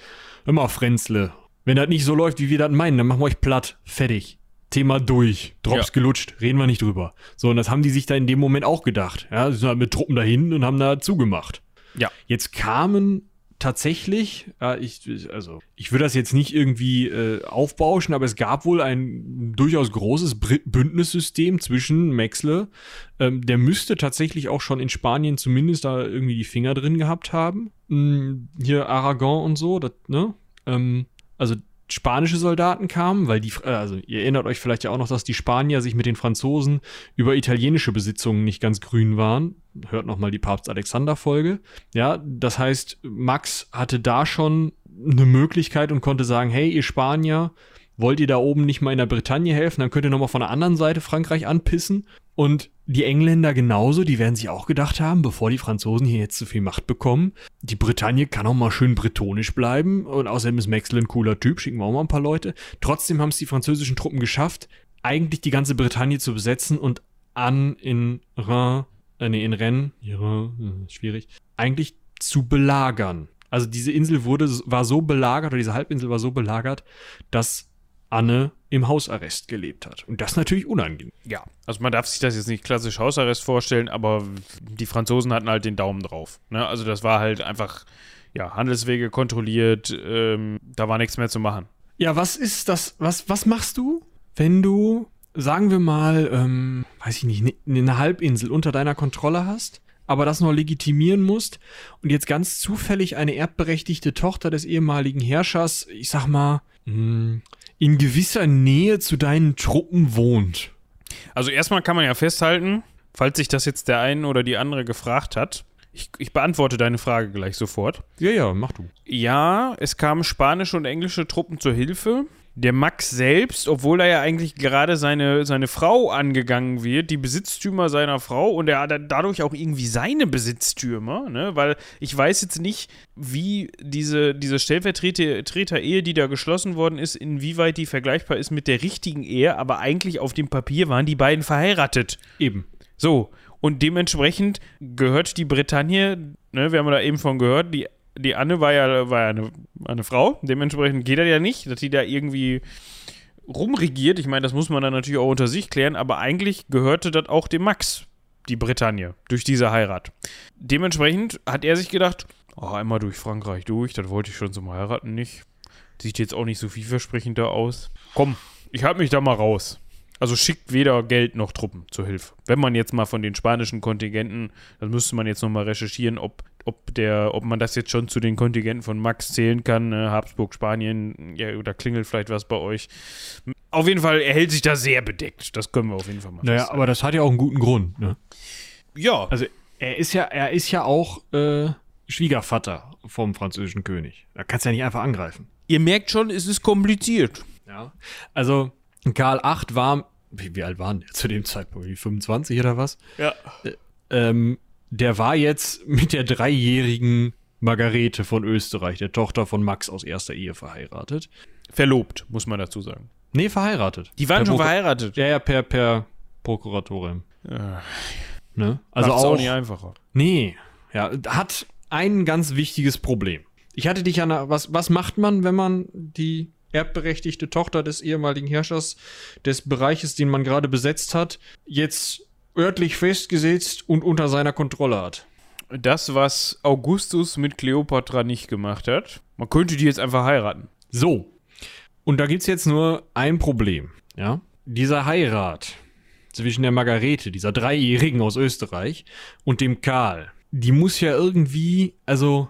immer Frenzle, wenn das nicht so läuft, wie wir das meinen, dann machen wir euch platt, fertig. Thema durch, Drops Ja. gelutscht, reden wir nicht drüber. So, und das haben die sich da in dem Moment auch gedacht. Ja, sie sind halt mit Truppen dahin und haben da zugemacht. Ja. Jetzt kamen tatsächlich, ja, ich, also ich würde das jetzt nicht irgendwie äh, aufbauschen, aber es gab wohl ein durchaus großes Bündnissystem zwischen Maxle. Ähm, der müsste tatsächlich auch schon in Spanien zumindest da irgendwie die Finger drin gehabt haben. Hm, hier Aragon und so, das, ne? Ähm, also spanische Soldaten kamen, weil die, äh, also ihr erinnert euch vielleicht ja auch noch, dass die Spanier sich mit den Franzosen über italienische Besitzungen nicht ganz grün waren. Hört nochmal die Papst Alexander Folge. Ja, das heißt, Max hatte da schon eine Möglichkeit und konnte sagen, hey, ihr Spanier, wollt ihr da oben nicht mal in der Bretagne helfen? Dann könnt ihr nochmal von der anderen Seite Frankreich anpissen. Und die Engländer genauso, die werden sich auch gedacht haben, bevor die Franzosen hier jetzt zu viel Macht bekommen, die Bretagne kann auch mal schön bretonisch bleiben. Und außerdem ist Maxwell ein cooler Typ, schicken wir auch mal ein paar Leute. Trotzdem haben es die französischen Truppen geschafft, eigentlich die ganze Bretagne zu besetzen und an in Rhin, äh, nee, in Rennes, Rhin, äh, schwierig, eigentlich zu belagern. Also diese Insel wurde, war so belagert, oder diese Halbinsel war so belagert, dass Anne im Hausarrest gelebt hat. Und das natürlich unangenehm. Ja, also man darf sich das jetzt nicht klassisch Hausarrest vorstellen, aber die Franzosen hatten halt den Daumen drauf. Ne? Also das war halt einfach, ja, Handelswege kontrolliert, ähm, da war nichts mehr zu machen. Ja, was ist das, was, was machst du, wenn du, sagen wir mal, ähm, weiß ich nicht, ne- eine Halbinsel unter deiner Kontrolle hast, aber das noch legitimieren musst und jetzt ganz zufällig eine erbberechtigte Tochter des ehemaligen Herrschers, ich sag mal, mh, in gewisser Nähe zu deinen Truppen wohnt. Also erstmal kann man ja festhalten, falls sich das jetzt der eine oder die andere gefragt hat, ich, ich beantworte deine Frage gleich sofort. Ja, ja, mach du. Ja, es kamen spanische und englische Truppen zur Hilfe. Der Max selbst, obwohl er ja eigentlich gerade seine, seine Frau angegangen wird, die Besitztümer seiner Frau und er hat dadurch auch irgendwie seine Besitztümer, ne? Weil ich weiß jetzt nicht, wie diese, diese Stellvertreter-Ehe, die da geschlossen worden ist, inwieweit die vergleichbar ist mit der richtigen Ehe, aber eigentlich auf dem Papier waren die beiden verheiratet. Eben. So, und dementsprechend gehört die Bretagne, ne, wir haben da eben von gehört, die, die Anne war ja, war ja eine, eine Frau, dementsprechend geht das ja nicht, dass die da irgendwie rumregiert. Ich meine, das muss man dann natürlich auch unter sich klären, aber eigentlich gehörte das auch dem Max, die Bretagne, durch diese Heirat. Dementsprechend hat er sich gedacht, oh, einmal durch Frankreich durch, das wollte ich schon zum Heiraten nicht. Sieht jetzt auch nicht so vielversprechend da aus. Komm, ich halte mich da mal raus. Also schickt weder Geld noch Truppen zur Hilfe. Wenn man jetzt mal von den spanischen Kontingenten, das müsste man jetzt nochmal recherchieren, ob, ob, der, ob man das jetzt schon zu den Kontingenten von Max zählen kann. Äh, Habsburg, Spanien, ja, oder klingelt vielleicht was bei euch. Auf jeden Fall, er hält sich da sehr bedeckt. Das können wir auf jeden Fall machen. Naja, aber das hat ja auch einen guten Grund, ne? ja, Also er ist ja, er ist ja auch äh, Schwiegervater vom französischen König. Da kannst du ja nicht einfach angreifen. Ihr merkt schon, es ist kompliziert. Ja. Also, Karl 8 war, wie, wie alt waren der zu dem Zeitpunkt? Wie 25 oder was? Ja. Ähm, der war jetzt mit der dreijährigen Margarete von Österreich, der Tochter von Max aus erster Ehe, verheiratet. Verlobt, muss man dazu sagen. Nee, verheiratet. Die waren Per schon Pro- verheiratet. Ja, ja, per, per Prokuratorium. Ja. Ne? Also Macht's auch, nicht einfacher. Nee, ja, hat ein ganz wichtiges Problem. Ich hatte dich an, was, was macht man, wenn man die erbberechtigte Tochter des ehemaligen Herrschers des Bereiches, den man gerade besetzt hat, jetzt örtlich festgesetzt und unter seiner Kontrolle hat? Das, was Augustus mit Kleopatra nicht gemacht hat, man könnte die jetzt einfach heiraten. So. Und da gibt's jetzt nur ein Problem, ja? Dieser Heirat zwischen der Margarete, dieser Dreijährigen aus Österreich, und dem Karl, die muss ja irgendwie, also,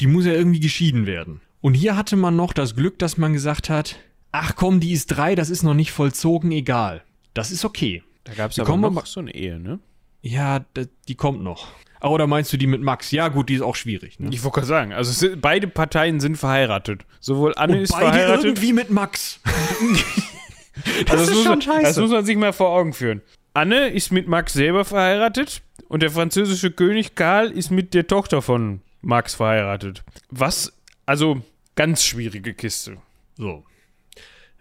die muss ja irgendwie geschieden werden. Und hier hatte man noch das Glück, dass man gesagt hat, ach komm, die ist drei, das ist noch nicht vollzogen, egal. Das ist okay. Da gab es aber noch aber- so eine Ehe, ne? Ja, die kommt noch. Ah, Oder meinst du die mit Max? Ja, gut, die ist auch schwierig. Ne? Ich wollte gerade sagen, also sind, beide Parteien sind verheiratet. Sowohl Anne Und ist beide verheiratet. irgendwie mit Max. das Also ist muss schon man, scheiße. Das muss man sich mal vor Augen führen. Anne ist mit Max selber verheiratet und der französische König Karl ist mit der Tochter von Max verheiratet. Was, also ganz schwierige Kiste. So.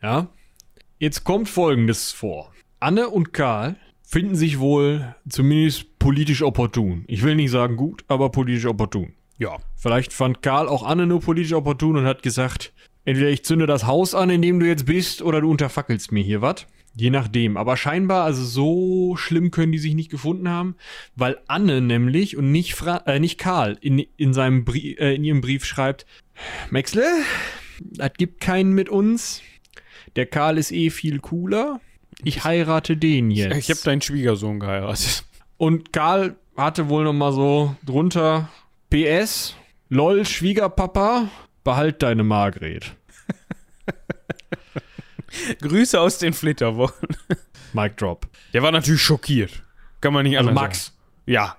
Ja. Jetzt kommt Folgendes vor. Anne und Karl finden sich wohl zumindest politisch opportun. Ich will nicht sagen gut, aber politisch opportun. Ja. Vielleicht fand Karl auch Anne nur politisch opportun und hat gesagt, entweder ich zünde das Haus an, in dem du jetzt bist, oder du unterfackelst mir hier was. Je nachdem. Aber scheinbar, also so schlimm können die sich nicht gefunden haben, weil Anne nämlich und nicht, Fra äh, nicht Karl in, in, seinem Brie äh, in ihrem Brief schreibt, Maxle, das gibt keinen mit uns. Der Karl ist eh viel cooler. Ich heirate den jetzt. Ich habe deinen Schwiegersohn geheiratet. Und Karl hatte wohl noch mal so drunter PS, lol, Schwiegerpapa, behalt deine Margret. Grüße aus den Flitterwochen. Mic drop. Der war natürlich schockiert. Kann man nicht Also anders Max. sagen. Ja.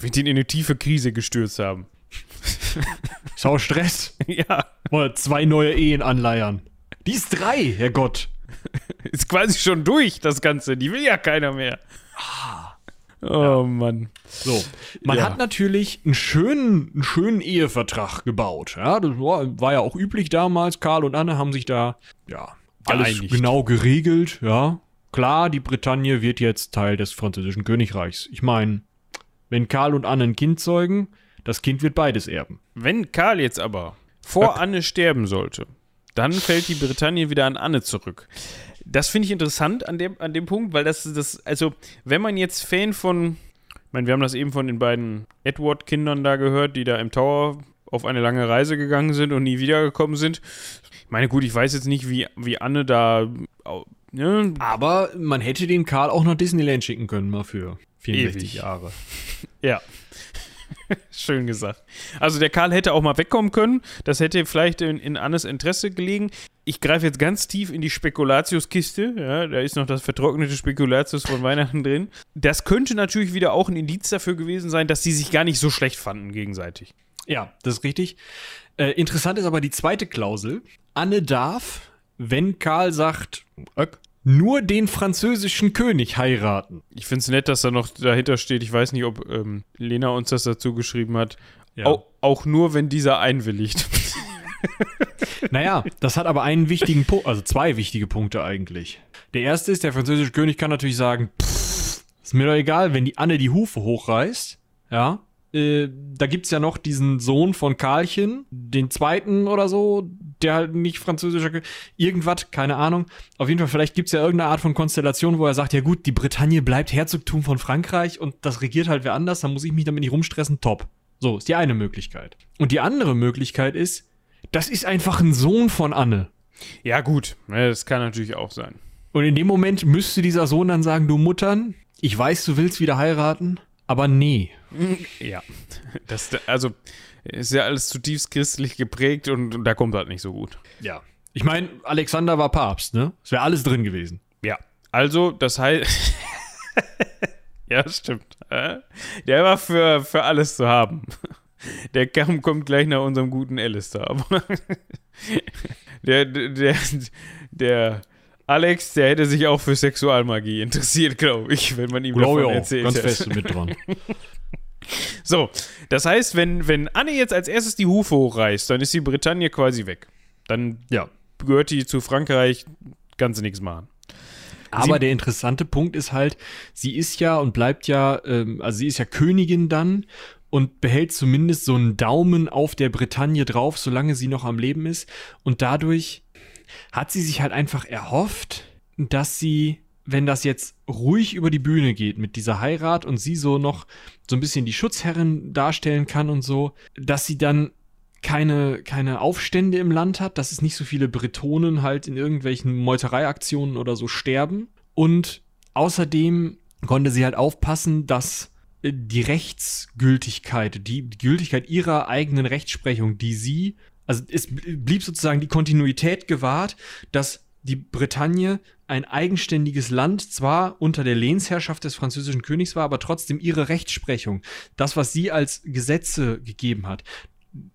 Wird ihn in eine tiefe Krise gestürzt haben. Auch Stress. ja. Wollen zwei neue Ehen anleiern. Die ist drei, Herrgott. Ist quasi schon durch, das Ganze. Die will ja keiner mehr. Oh Mann. So. Man Ja. hat natürlich einen schönen, einen schönen Ehevertrag gebaut. Ja, das war, war ja auch üblich damals. Karl und Anne haben sich da, ja, alles Geeinigt. genau geregelt. Ja, klar, die Bretagne wird jetzt Teil des französischen Königreichs. Ich meine, wenn Karl und Anne ein Kind zeugen, das Kind wird beides erben. Wenn Karl jetzt aber vor Anne sterben sollte, dann fällt die Bretagne wieder an Anne zurück. Das finde ich interessant an dem, an dem Punkt, weil das, das, also, wenn man jetzt Fan von, ich meine, wir haben das eben von den beiden Edward-Kindern da gehört, die da im Tower auf eine lange Reise gegangen sind und nie wiedergekommen sind. Ich meine, gut, ich weiß jetzt nicht, wie, wie Anne da, ne, Aber man hätte den Karl auch nach Disneyland schicken können, mal für 64 Ewig. Jahre. Ja. Schön gesagt. Also der Karl hätte auch mal wegkommen können. Das hätte vielleicht in, in Annes Interesse gelegen. Ich greife jetzt ganz tief in die Spekulatiuskiste. Ja, da ist noch das vertrocknete Spekulatius von Weihnachten drin. Das könnte natürlich wieder auch ein Indiz dafür gewesen sein, dass sie sich gar nicht so schlecht fanden gegenseitig. Ja, das ist richtig. Äh, interessant ist aber die zweite Klausel. Anne darf, wenn Karl sagt, "Ök", nur den französischen König heiraten. Ich finde es nett, dass da noch dahinter steht. Ich weiß nicht, ob ähm, Lena uns das dazu geschrieben hat. Ja. Au, auch nur, wenn dieser einwilligt. Naja, das hat aber einen wichtigen Punkt, also zwei wichtige Punkte eigentlich. Der erste ist, der französische König kann natürlich sagen, pff, ist mir doch egal, wenn die Anne die Hufe hochreißt, ja. Äh, da gibt's ja noch diesen Sohn von Karlchen, den zweiten oder so, der halt nicht französischer irgendwas, keine Ahnung. Auf jeden Fall, vielleicht gibt's ja irgendeine Art von Konstellation, wo er sagt, ja gut, die Bretagne bleibt Herzogtum von Frankreich und das regiert halt wer anders, dann muss ich mich damit nicht rumstressen, top. So, ist die eine Möglichkeit. Und die andere Möglichkeit ist, das ist einfach ein Sohn von Anne. ja, gut. Ja, das kann natürlich auch sein. Und in dem Moment müsste dieser Sohn dann sagen, du Muttern, ich weiß, du willst wieder heiraten, aber nee. Ja, das, also ist ja alles zutiefst christlich geprägt und, und da kommt halt nicht so gut. Ja. Ich meine, Alexander war Papst, ne? Es wäre alles drin gewesen. Ja, also das heißt, ja, stimmt. Der war für, für alles zu haben. Der Kamm kommt gleich nach unserem guten Alistair. Aber der, der, der Alex, der hätte sich auch für Sexualmagie interessiert, glaube ich, wenn man ihm Glaube davon erzählt Ganz hätte. fest mit dran. So, das heißt, wenn, wenn Anne jetzt als erstes die Hufe hochreißt, dann ist die Bretagne quasi weg. Dann Ja. gehört die zu Frankreich, kann sie nichts machen. Aber Sie- der interessante Punkt ist halt, sie ist ja und bleibt ja, ähm, also sie ist ja Königin dann und behält zumindest so einen Daumen auf der Bretagne drauf, solange sie noch am Leben ist. Und dadurch hat sie sich halt einfach erhofft, dass sie, wenn das jetzt ruhig über die Bühne geht mit dieser Heirat und sie so noch so ein bisschen die Schutzherrin darstellen kann und so, dass sie dann keine, keine Aufstände im Land hat, dass es nicht so viele Bretonen halt in irgendwelchen Meutereiaktionen oder so sterben. Und außerdem konnte sie halt aufpassen, dass die Rechtsgültigkeit, die Gültigkeit ihrer eigenen Rechtsprechung, die sie, also es blieb sozusagen die Kontinuität gewahrt, dass die Bretagne ein eigenständiges Land zwar unter der Lehnsherrschaft des französischen Königs war, aber trotzdem ihre Rechtsprechung, das, was sie als Gesetze gegeben hat,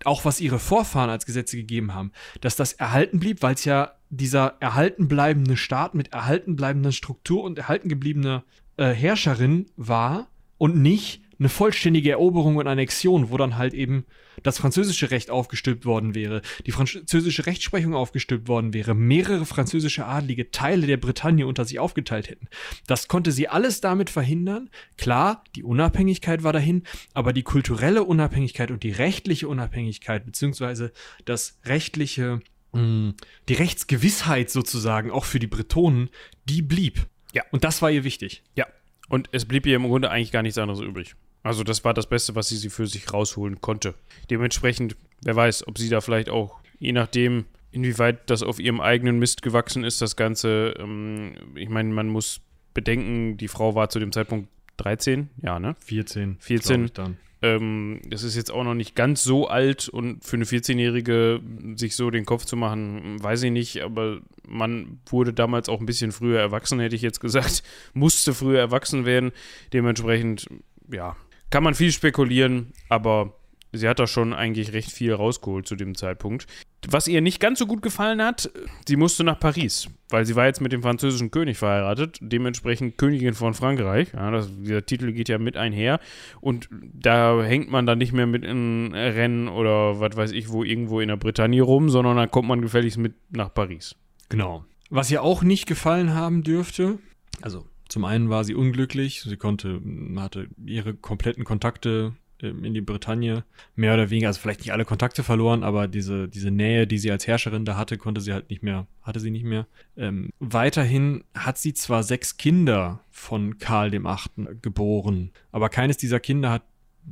auch was ihre Vorfahren als Gesetze gegeben haben, dass das erhalten blieb, weil es ja dieser erhalten bleibende Staat mit erhalten bleibender Struktur und erhalten gebliebener äh, Herrscherin war und nicht eine vollständige Eroberung und Annexion, wo dann halt eben das französische Recht aufgestülpt worden wäre, die französische Rechtsprechung aufgestülpt worden wäre, mehrere französische Adlige Teile der Bretagne unter sich aufgeteilt hätten. Das konnte sie alles damit verhindern. Klar, die Unabhängigkeit war dahin, aber die kulturelle Unabhängigkeit und die rechtliche Unabhängigkeit, beziehungsweise das rechtliche, mh, die Rechtsgewissheit sozusagen, auch für die Bretonen, die blieb. Ja. Und das war ihr wichtig. Ja. Und es blieb ihr im Grunde eigentlich gar nichts anderes übrig. Also das war das Beste, was sie, sie für sich rausholen konnte. Dementsprechend, wer weiß, ob sie da vielleicht auch, je nachdem, inwieweit das auf ihrem eigenen Mist gewachsen ist, das Ganze, ähm, ich meine, man muss bedenken, die Frau war zu dem Zeitpunkt 13, ja, ne? 14. 14. glaub ich dann. Ähm, das ist jetzt auch noch nicht ganz so alt und für eine 14-Jährige sich so den Kopf zu machen, weiß ich nicht, aber man wurde damals auch ein bisschen früher erwachsen, hätte ich jetzt gesagt, musste früher erwachsen werden. Dementsprechend, ja, kann man viel spekulieren, aber sie hat da schon eigentlich recht viel rausgeholt zu dem Zeitpunkt. Was ihr nicht ganz so gut gefallen hat, sie musste nach Paris, weil sie war jetzt mit dem französischen König verheiratet, dementsprechend Königin von Frankreich. Ja, das, dieser Titel geht ja mit einher und da hängt man dann nicht mehr mit in Rennen oder was weiß ich wo irgendwo in der Bretagne rum, sondern dann kommt man gefälligst mit nach Paris. Genau. Was ihr auch nicht gefallen haben dürfte, also zum einen war sie unglücklich, sie konnte, hatte ihre kompletten Kontakte ähm, in die Bretagne mehr oder weniger, also vielleicht nicht alle Kontakte verloren, aber diese, diese Nähe, die sie als Herrscherin da hatte, konnte sie halt nicht mehr, hatte sie nicht mehr. Ähm, weiterhin hat sie zwar sechs Kinder von Karl dem Achten geboren, aber keines dieser Kinder hat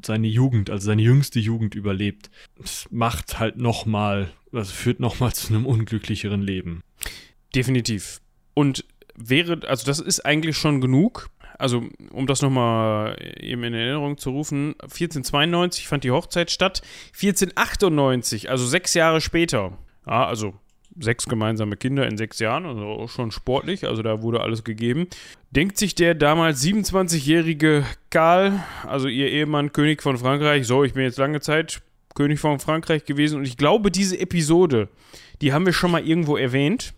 seine Jugend, also seine jüngste Jugend überlebt. Das macht halt nochmal, also führt nochmal zu einem unglücklicheren Leben. Definitiv. Und wäre, also das ist eigentlich schon genug. Also, um das nochmal eben in Erinnerung zu rufen, 1492 fand die Hochzeit statt. 1498, also sechs Jahre später, ja, also sechs gemeinsame Kinder in sechs Jahren, also auch schon sportlich, also da wurde alles gegeben. Denkt sich der damals 27-jährige Karl, also ihr Ehemann, König von Frankreich, so, ich bin jetzt lange Zeit König von Frankreich gewesen und ich glaube, diese Episode, die haben wir schon mal irgendwo erwähnt.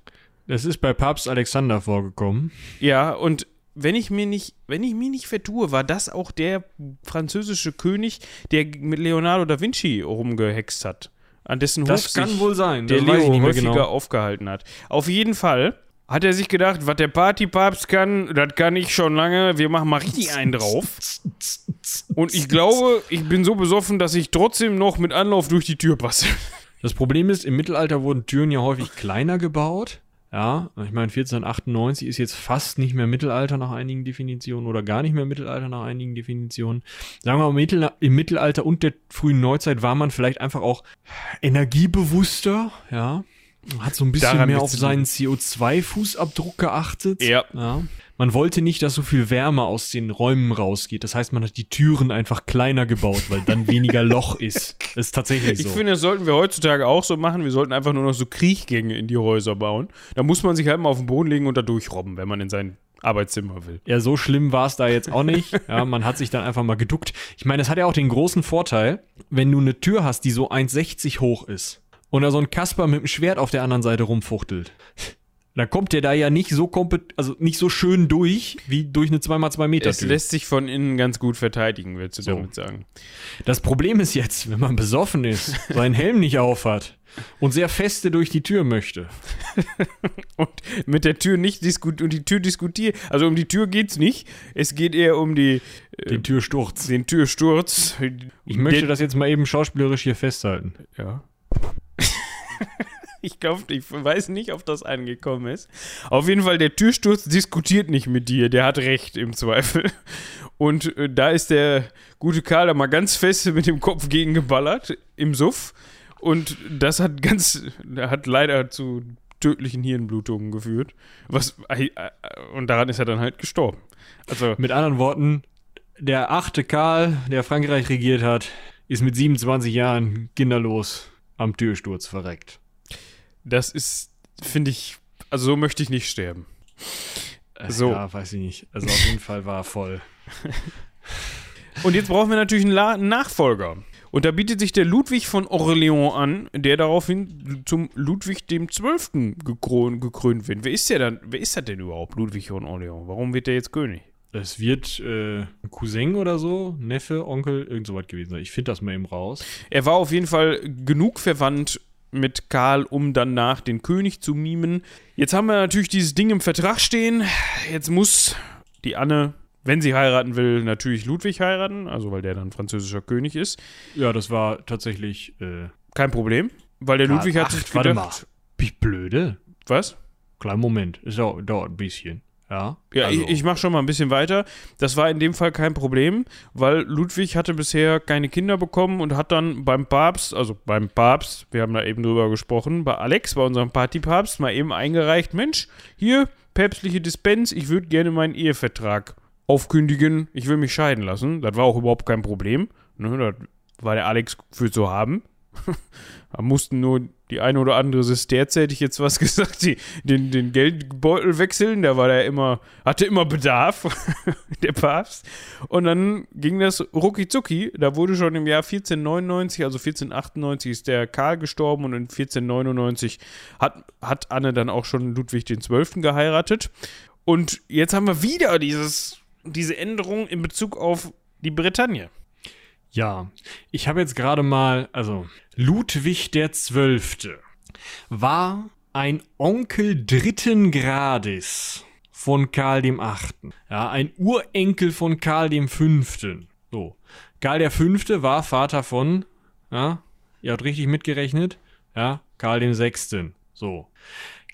Das ist bei Papst Alexander vorgekommen. Ja, und wenn ich mir nicht, wenn ich mir nicht vertue, war das auch der französische König, der mit Leonardo da Vinci rumgehext hat. An dessen Hof sich wohl sein. der das Leo häufiger genau. aufgehalten hat. Auf jeden Fall hat er sich gedacht, was der Partypapst kann, das kann ich schon lange. Wir machen mal richtig einen drauf. Und ich glaube, ich bin so besoffen, dass ich trotzdem noch mit Anlauf durch die Tür passe. Das Problem ist, im Mittelalter wurden Türen ja häufig kleiner gebaut. Ja, ich meine, 1498 ist jetzt fast nicht mehr Mittelalter nach einigen Definitionen oder gar nicht mehr Mittelalter nach einigen Definitionen. Sagen wir mal, im im Mittelalter und der frühen Neuzeit war man vielleicht einfach auch energiebewusster, ja. Hat so ein bisschen Daran mehr auf seinen CO2-Fußabdruck geachtet. Ja. ja. Man wollte nicht, dass so viel Wärme aus den Räumen rausgeht. Das heißt, man hat die Türen einfach kleiner gebaut, weil dann weniger Loch ist. Das ist tatsächlich Ich so. finde, das sollten wir heutzutage auch so machen. Wir sollten einfach nur noch so Kriechgänge in die Häuser bauen. Da muss man sich halt mal auf den Boden legen und da durchrobben, wenn man in sein Arbeitszimmer will. Ja, so schlimm war es da jetzt auch nicht. Ja, man hat sich dann einfach mal geduckt. Ich meine, es hat ja auch den großen Vorteil, wenn du eine Tür hast, die so 1,60 hoch ist und da so ein Kasper mit dem Schwert auf der anderen Seite rumfuchtelt. Dann kommt der da ja nicht so kompet also nicht so schön durch, wie durch eine 2x2 Meter Es Tür. lässt sich von innen ganz gut verteidigen, willst du So. damit sagen. Das Problem ist jetzt, wenn man besoffen ist, seinen Helm nicht aufhat und sehr feste durch die Tür möchte. Und mit der Tür nicht diskutieren, und die Tür diskutiert, also um die Tür geht's nicht. Es geht eher um die, Den Türsturz. den Türsturz. Ich möchte Den- das jetzt mal eben schauspielerisch hier festhalten. Ja. ich glaube, ich weiß nicht, ob das angekommen ist. Auf jeden Fall, der Türsturz diskutiert nicht mit dir. Der hat recht im Zweifel. Und äh, da ist der gute Karl da mal ganz fest mit dem Kopf gegengeballert im Suff. Und das hat ganz, hat leider zu tödlichen Hirnblutungen geführt. Was, äh, äh, und daran ist er dann halt gestorben. Also, Mit anderen Worten, der achte Karl, der Frankreich regiert hat, ist mit 27 Jahren kinderlos am Türsturz verreckt. das ist, finde ich, also so möchte ich nicht sterben. So. Ja, weiß ich nicht. Also auf jeden Fall war er voll. Und jetzt brauchen wir natürlich einen, Nachfolger. Und da bietet sich der Ludwig von Orléans an, der daraufhin zum Ludwig dem Zwölften gekrönt wird. Wer ist der dann? Wer ist das denn überhaupt, Ludwig von Orléans? Warum wird der jetzt König? Es wird äh, ein Cousin oder so, Neffe, Onkel, irgend so was gewesen sein. Ich finde das mal eben raus. Er war auf jeden Fall genug verwandt mit Karl, um danach den König zu mimen. Jetzt haben wir natürlich dieses Ding im Vertrag stehen. Jetzt muss die Anne, wenn sie heiraten will, natürlich Ludwig heiraten, also weil der dann französischer König ist. Ja, das war tatsächlich. Äh, Kein Problem, weil der Ludwig hat ach, sich warte gedacht, Bin ich blöde? was? Kleinen Moment. Es dauert, dauert ein bisschen. Ja. Ja, also, ich, ich mache schon mal ein bisschen weiter. Das war in dem Fall kein Problem, weil Ludwig hatte bisher keine Kinder bekommen und hat dann beim Papst, also beim Papst, wir haben da eben drüber gesprochen, bei Alex, bei unserem Partypapst, mal eben eingereicht, Mensch, hier, päpstliche Dispens, ich würde gerne meinen Ehevertrag aufkündigen, ich will mich scheiden lassen. Das war auch überhaupt kein Problem. Ne, das war der Alex für zu haben. Mussten nur die eine oder andere Sesterze, hätte ich jetzt was gesagt, die, den, den Geldbeutel wechseln. Da war der immer, hatte immer Bedarf, der Papst. Und dann ging das rucki zucki. Da wurde schon im Jahr 1499, also 1498 ist der Karl gestorben und in 1499 hat, hat Anne dann auch schon Ludwig XII. geheiratet. Und jetzt haben wir wieder dieses, diese Änderung in Bezug auf die Bretagne. Ja, ich habe jetzt gerade mal, also Ludwig der Zwölfte war ein Onkel dritten Grades von Karl dem Achten. Ja, ein Urenkel von Karl dem Fünften. So. Karl der Fünfte war Vater von, ja, ihr habt richtig mitgerechnet, ja, Karl dem Sechsten. So.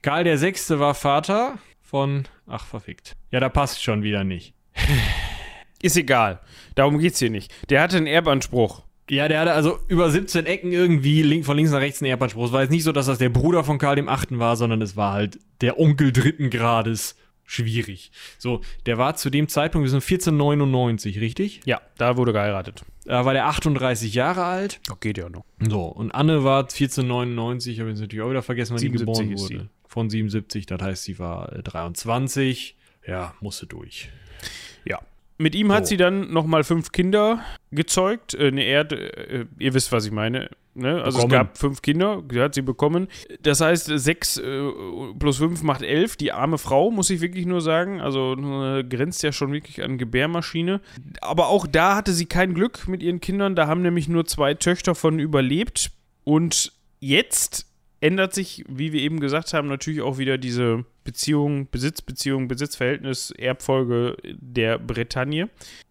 Karl der Sechste war Vater von, ach verfickt. Ja, da passt schon wieder nicht. Ist egal. Darum geht's hier nicht. Der hatte einen Erbanspruch. Ja, der hatte also über 17 Ecken irgendwie link, von links nach rechts einen Erbanspruch. Es war jetzt nicht so, dass das der Bruder von Karl dem Achten war, sondern es war halt der Onkel dritten Grades. Schwierig. So, der war zu dem Zeitpunkt, wir sind 1499, richtig? Ja, da wurde geheiratet. Da war der 38 Jahre alt. Ja, geht ja noch. So, und Anne war 1499, habe ich jetzt natürlich auch wieder vergessen, wann die 77 geboren wurde. sie. Von 77, das heißt, sie war äh, 23. Ja, musste durch. Mit ihm hat So. sie dann nochmal fünf Kinder gezeugt. Äh, ne, er, hat, äh, ihr wisst, was ich meine. Ne? Also Bekommen. es gab fünf Kinder, die hat sie bekommen. Das heißt, sechs äh, plus fünf macht elf. Die arme Frau, muss ich wirklich nur sagen. Also äh, grenzt ja schon wirklich an Gebärmaschine. Aber auch da hatte sie kein Glück mit ihren Kindern. Da haben nämlich nur zwei Töchter von überlebt. Und jetzt ändert sich, wie wir eben gesagt haben, natürlich auch wieder diese Beziehung, Besitzbeziehung, Besitzverhältnis, Erbfolge der Bretagne.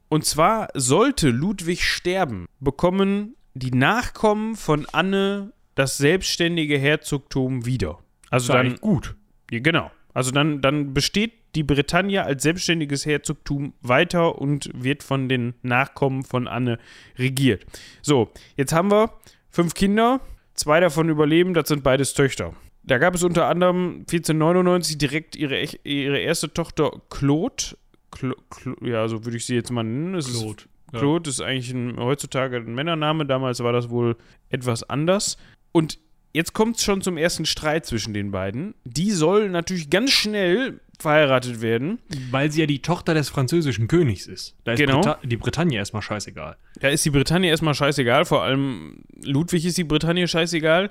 Und zwar sollte Ludwig sterben, bekommen die Nachkommen von Anne das selbstständige Herzogtum wieder. Also dann, gut. ja, genau. Also dann, dann besteht die Bretagne als selbstständiges Herzogtum weiter und wird von den Nachkommen von Anne regiert. So, jetzt haben wir fünf Kinder, zwei davon überleben, das sind beides Töchter. Da gab es unter anderem 1499 direkt ihre, ihre erste Tochter Claude. Clo, Clo, ja, so würde ich sie jetzt mal nennen. Es ist Claude. Ja. Claude ist eigentlich ein, heutzutage ein Männername, damals war das wohl etwas anders. Und jetzt kommt es schon zum ersten Streit zwischen den beiden. Die soll natürlich ganz schnell verheiratet werden. Weil sie ja die Tochter des französischen Königs ist. Da ist Genau. Brita die Bretagne erstmal scheißegal. Da ist die Bretagne erstmal scheißegal, vor allem Ludwig ist die Bretagne scheißegal.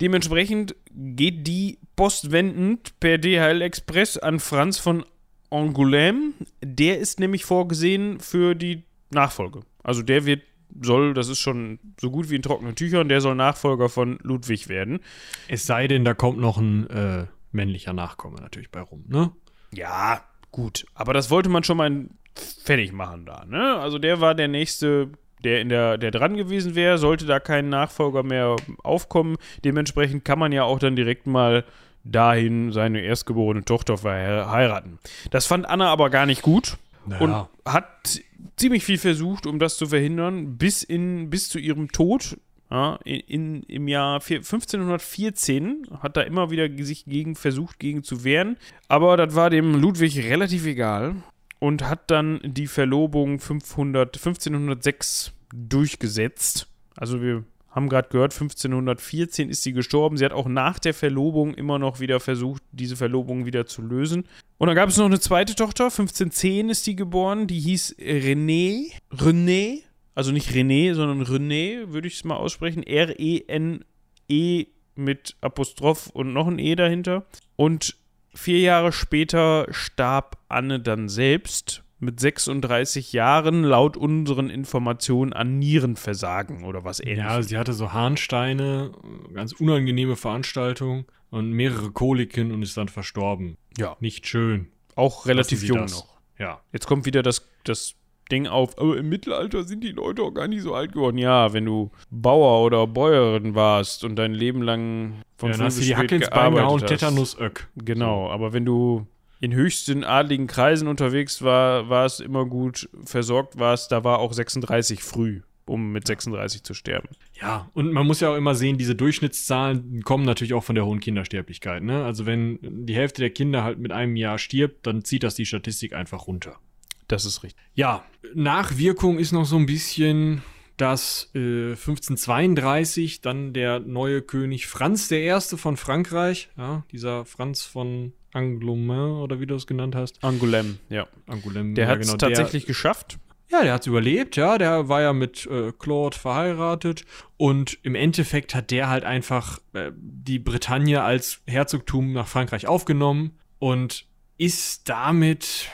Dementsprechend geht die postwendend per DHL Express an Franz von Angoulême. Der ist nämlich vorgesehen für die Nachfolge. Also der wird, soll, das ist schon so gut wie in trockenen Tüchern, der soll Nachfolger von Ludwig werden. Es sei denn, da kommt noch ein äh, männlicher Nachkomme natürlich bei rum, ne? Ja, gut. Aber das wollte man schon mal fertig machen da, ne? Also der war der nächste, der in der, der dran gewesen wäre, sollte da kein Nachfolger mehr aufkommen. Dementsprechend kann man ja auch dann direkt mal dahin seine erstgeborene Tochter verheiraten. Das fand Anna aber gar nicht gut und hat ziemlich viel versucht, um das zu verhindern, bis, in, bis zu ihrem Tod. Ja, in, im Jahr vier- 1514 hat er immer wieder sich gegen versucht, gegen zu wehren. Aber das war dem Ludwig relativ egal und hat dann die Verlobung 500, 1506 durchgesetzt. Also wir haben gerade gehört, 1514 ist sie gestorben. Sie hat auch nach der Verlobung immer noch wieder versucht, diese Verlobung wieder zu lösen. Und dann gab es noch eine zweite Tochter, 1510 ist die geboren, die hieß René. René, also nicht René, sondern René, würde ich es mal aussprechen. R-E-N-E mit Apostroph und noch ein E dahinter. Und vier Jahre später starb Anne dann selbst mit 36 Jahren laut unseren Informationen an Nierenversagen oder was Ja, ähnliches. sie hatte so Harnsteine, ganz unangenehme Veranstaltung und mehrere Koliken und ist dann verstorben. Ja, Nicht schön. auch relativ jung das. noch. Ja. Jetzt kommt wieder das, das Ding auf, aber im Mittelalter sind die Leute auch gar nicht so alt geworden. Ja, wenn du Bauer oder Bäuerin warst und dein Leben lang von ja dann hast du die Hacke ins Bein gehauen, hast. Tetanus Öck. Genau, aber wenn du in höchsten adligen Kreisen unterwegs war, war es immer gut versorgt warst, da war auch 36 früh, um mit 36 zu sterben. Ja, und man muss ja auch immer sehen, diese Durchschnittszahlen kommen natürlich auch von der hohen Kindersterblichkeit. Ne? Also wenn die Hälfte der Kinder halt mit einem Jahr stirbt, dann zieht das die Statistik einfach runter. Das ist richtig. Ja, Nachwirkung ist noch so ein bisschen, dass äh, 1532 dann der neue König Franz I. von Frankreich, ja, dieser Franz von Angoulême oder wie du es genannt hast, Angoulême, ja. Angoulême, Der ja, hat es genau, tatsächlich geschafft. ja, der hat es überlebt, ja. Der war ja mit äh, Claude verheiratet. Und im Endeffekt hat der halt einfach äh, die Bretagne als Herzogtum nach Frankreich aufgenommen und ist damit,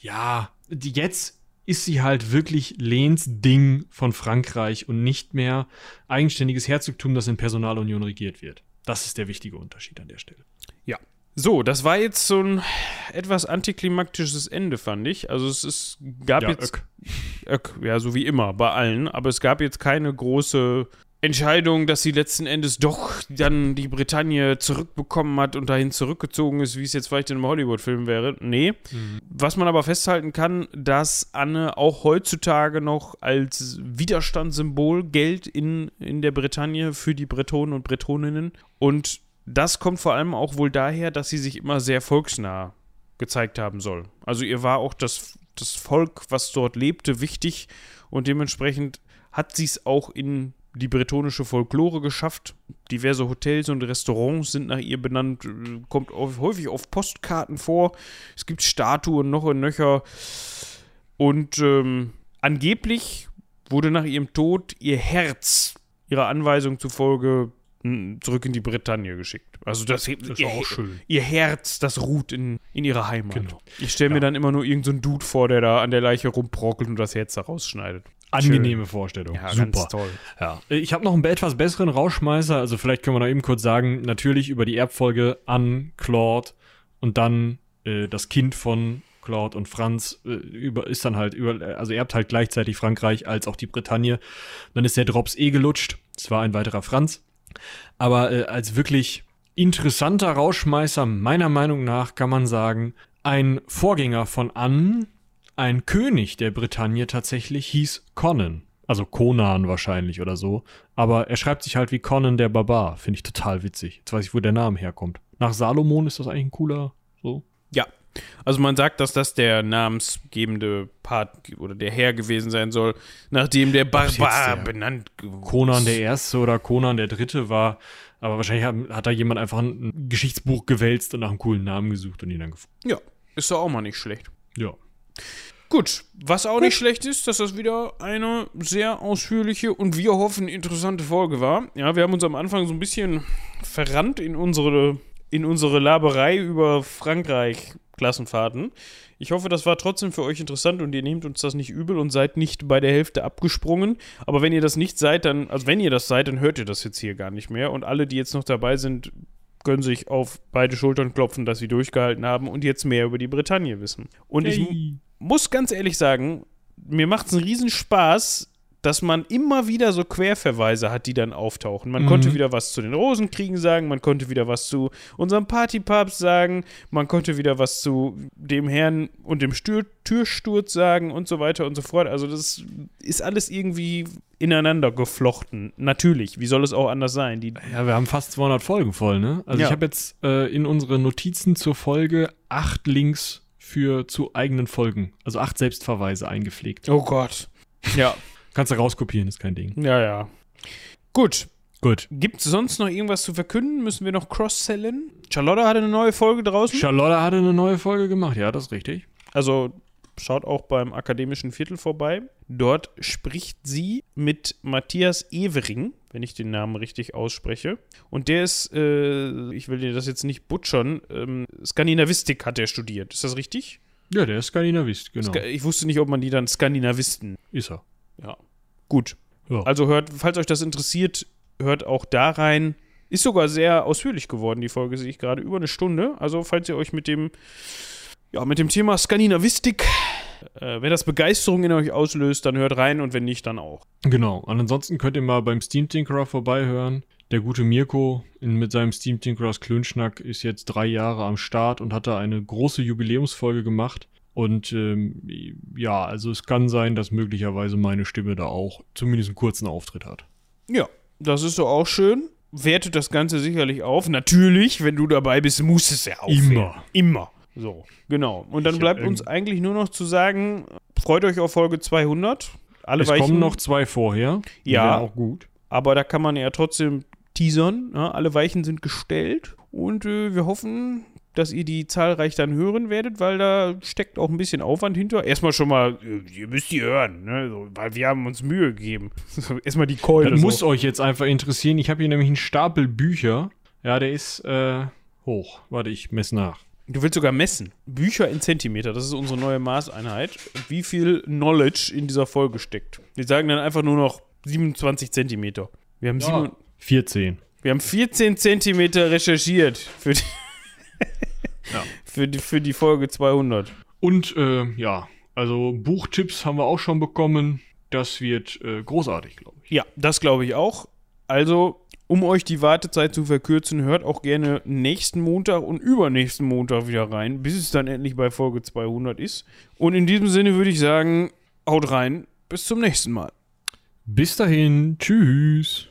ja, die, jetzt ist sie halt wirklich Lehns Ding von Frankreich und nicht mehr eigenständiges Herzogtum, das in Personalunion regiert wird. Das ist der wichtige Unterschied an der Stelle. Ja. So, das war jetzt so ein etwas antiklimaktisches Ende, fand ich. Also es ist, gab Ja, jetzt Öck. Öck, ja, so wie immer, bei allen. Aber es gab jetzt keine große Entscheidung, dass sie letzten Endes doch dann die Bretagne zurückbekommen hat und dahin zurückgezogen ist, wie es jetzt vielleicht in einem Hollywood-Film wäre. Nee. Was man aber festhalten kann, dass Anne auch heutzutage noch als Widerstandssymbol gilt in, in der Bretagne für die Bretonen und Bretoninnen. Und das kommt vor allem auch wohl daher, dass sie sich immer sehr volksnah gezeigt haben soll. Also ihr war auch das, das Volk, was dort lebte, wichtig und dementsprechend hat sie es auch in die bretonische Folklore geschafft. Diverse Hotels und Restaurants sind nach ihr benannt, äh, kommt auf, häufig auf Postkarten vor. Es gibt Statuen noch und nöcher. Und ähm, angeblich wurde nach ihrem Tod ihr Herz ihrer Anweisung zufolge zurück in die Bretagne geschickt. Also das, ist ihr, auch schön. ihr Herz, das ruht in, in ihrer Heimat. Genau. Ich stelle mir Ja. dann immer nur irgendeinen so Dude vor, der da an der Leiche rumprockelt und das Herz da rausschneidet. Angenehme Vorstellung. Ja, Super. toll. Ja, ich habe noch einen etwas besseren Rauschmeißer. Also vielleicht können wir noch eben kurz sagen, natürlich über die Erbfolge an Claude und dann äh, das Kind von Claude und Franz äh, über, ist dann halt über, also erbt halt gleichzeitig Frankreich als auch die Bretagne. Dann ist der Drops eh gelutscht. Es war ein weiterer Franz. Aber äh, als wirklich interessanter Rauschmeißer, meiner Meinung nach, kann man sagen, ein Vorgänger von Anne, ein König der Bretagne tatsächlich, hieß Conan. Also Conan wahrscheinlich oder so. Aber er schreibt sich halt wie Conan der Barbar. Finde ich total witzig. Jetzt weiß ich, wo der Name herkommt. Nach Salomon ist das eigentlich ein cooler. Also man sagt, dass das der namensgebende Part oder der Herr gewesen sein soll, nachdem der Barbar der benannt Conan der Erste oder Conan der Dritte war. Aber wahrscheinlich hat, hat da jemand einfach ein, Geschichtsbuch gewälzt und nach einem coolen Namen gesucht und ihn dann gefunden. Ja, ist doch auch mal nicht schlecht. Ja. Gut, was auch nicht schlecht ist, dass das wieder eine sehr ausführliche und wir hoffen interessante Folge war. Ja, wir haben uns am Anfang so ein bisschen verrannt in unsere, in unsere Laberei über Frankreich-Klassenfahrten. Ich hoffe, das war trotzdem für euch interessant und ihr nehmt uns das nicht übel und seid nicht bei der Hälfte abgesprungen. Aber wenn ihr das nicht seid, dann, also wenn ihr das seid, dann hört ihr das jetzt hier gar nicht mehr. Und alle, die jetzt noch dabei sind, können sich auf beide Schultern klopfen, dass sie durchgehalten haben und jetzt mehr über die Bretagne wissen. Und ich Hey. muss ganz ehrlich sagen, mir macht es einen riesen Spaß, dass man immer wieder so Querverweise hat, die dann auftauchen. Man Mhm. konnte wieder was zu den Rosenkriegen sagen, man konnte wieder was zu unserem Partypapst sagen, man konnte wieder was zu dem Herrn und dem Stür Türsturz sagen und so weiter und so fort. Also das ist alles irgendwie ineinander geflochten. Natürlich, wie soll es auch anders sein? Die, Ja, wir haben fast 200 Folgen voll, ne? Also Ja. ich habe jetzt äh, in unsere Notizen zur Folge acht Links für zu eigenen Folgen, also acht Selbstverweise eingepflegt. oh Gott. Ja, Kannst du rauskopieren, ist kein Ding. ja, ja. Gut, Gut. Gibt es sonst noch irgendwas zu verkünden? Müssen wir noch cross-sellen? Charlotte hatte eine neue Folge draußen. Charlotte hatte eine neue Folge gemacht, ja, das ist richtig. also schaut auch beim akademischen Viertel vorbei. Dort spricht sie mit Matthias Evering, wenn ich den Namen richtig ausspreche. Und der ist, äh, ich will dir das jetzt nicht butchern, ähm, Skandinavistik hat er studiert. Ist das richtig? Ja, der ist Skandinavist, genau. Ska ich wusste nicht, ob man die dann Skandinavisten. ist er. Ja. Gut. Ja. Also hört, falls euch das interessiert, hört auch da rein. Ist sogar sehr ausführlich geworden, die Folge, sehe ich gerade. Über eine Stunde. Also, falls ihr euch mit dem, ja, mit dem Thema Skandinavistik, äh, wenn das Begeisterung in euch auslöst, dann hört rein und wenn nicht, dann auch. Genau. Und ansonsten könnt ihr mal beim Steam Tinkerer vorbeihören. Der gute Mirko in, mit seinem Steam Tinkerers Klönschnack ist jetzt drei Jahre am Start und hat da eine große Jubiläumsfolge gemacht. Und ähm, ja, also es kann sein, dass möglicherweise meine Stimme da auch zumindest einen kurzen Auftritt hat. Ja, das ist doch auch schön. Wertet das Ganze sicherlich auf. Natürlich, wenn du dabei bist, muss es ja aufwerten. Immer. Immer. So, genau. Und dann Ich bleibt irgend- uns eigentlich nur noch zu sagen, freut euch auf Folge 200. Alle es kommen Weichen- noch zwei vorher. Ja. auch gut. Aber da kann man ja trotzdem teasern. Ja, alle Weichen sind gestellt. Und äh, wir hoffen, dass ihr die zahlreich dann hören werdet, weil da steckt auch ein bisschen Aufwand hinter. Erstmal schon mal, äh, ihr müsst die hören, ne? so, weil wir haben uns Mühe gegeben. Erstmal die Keule. Das muss so. euch jetzt einfach interessieren. Ich habe hier nämlich einen Stapel Bücher. Ja, der ist äh, hoch. Warte, ich messe nach. Du willst sogar messen. Bücher in Zentimeter, das ist unsere neue Maßeinheit. Wie viel Knowledge in dieser Folge steckt. Wir sagen dann einfach nur noch 27 Zentimeter. Wir haben, sieben, 14. wir haben 14 Zentimeter recherchiert für die, Ja. für die, für die Folge 200. Und äh, ja, also Buchtipps haben wir auch schon bekommen. Das wird äh, großartig, glaube ich. Ja, das glaube ich auch. Also, um euch die Wartezeit zu verkürzen, hört auch gerne nächsten Montag und übernächsten Montag wieder rein, bis es dann endlich bei Folge 200 ist. Und in diesem Sinne würde ich sagen, haut rein, bis zum nächsten Mal. Bis dahin, tschüss.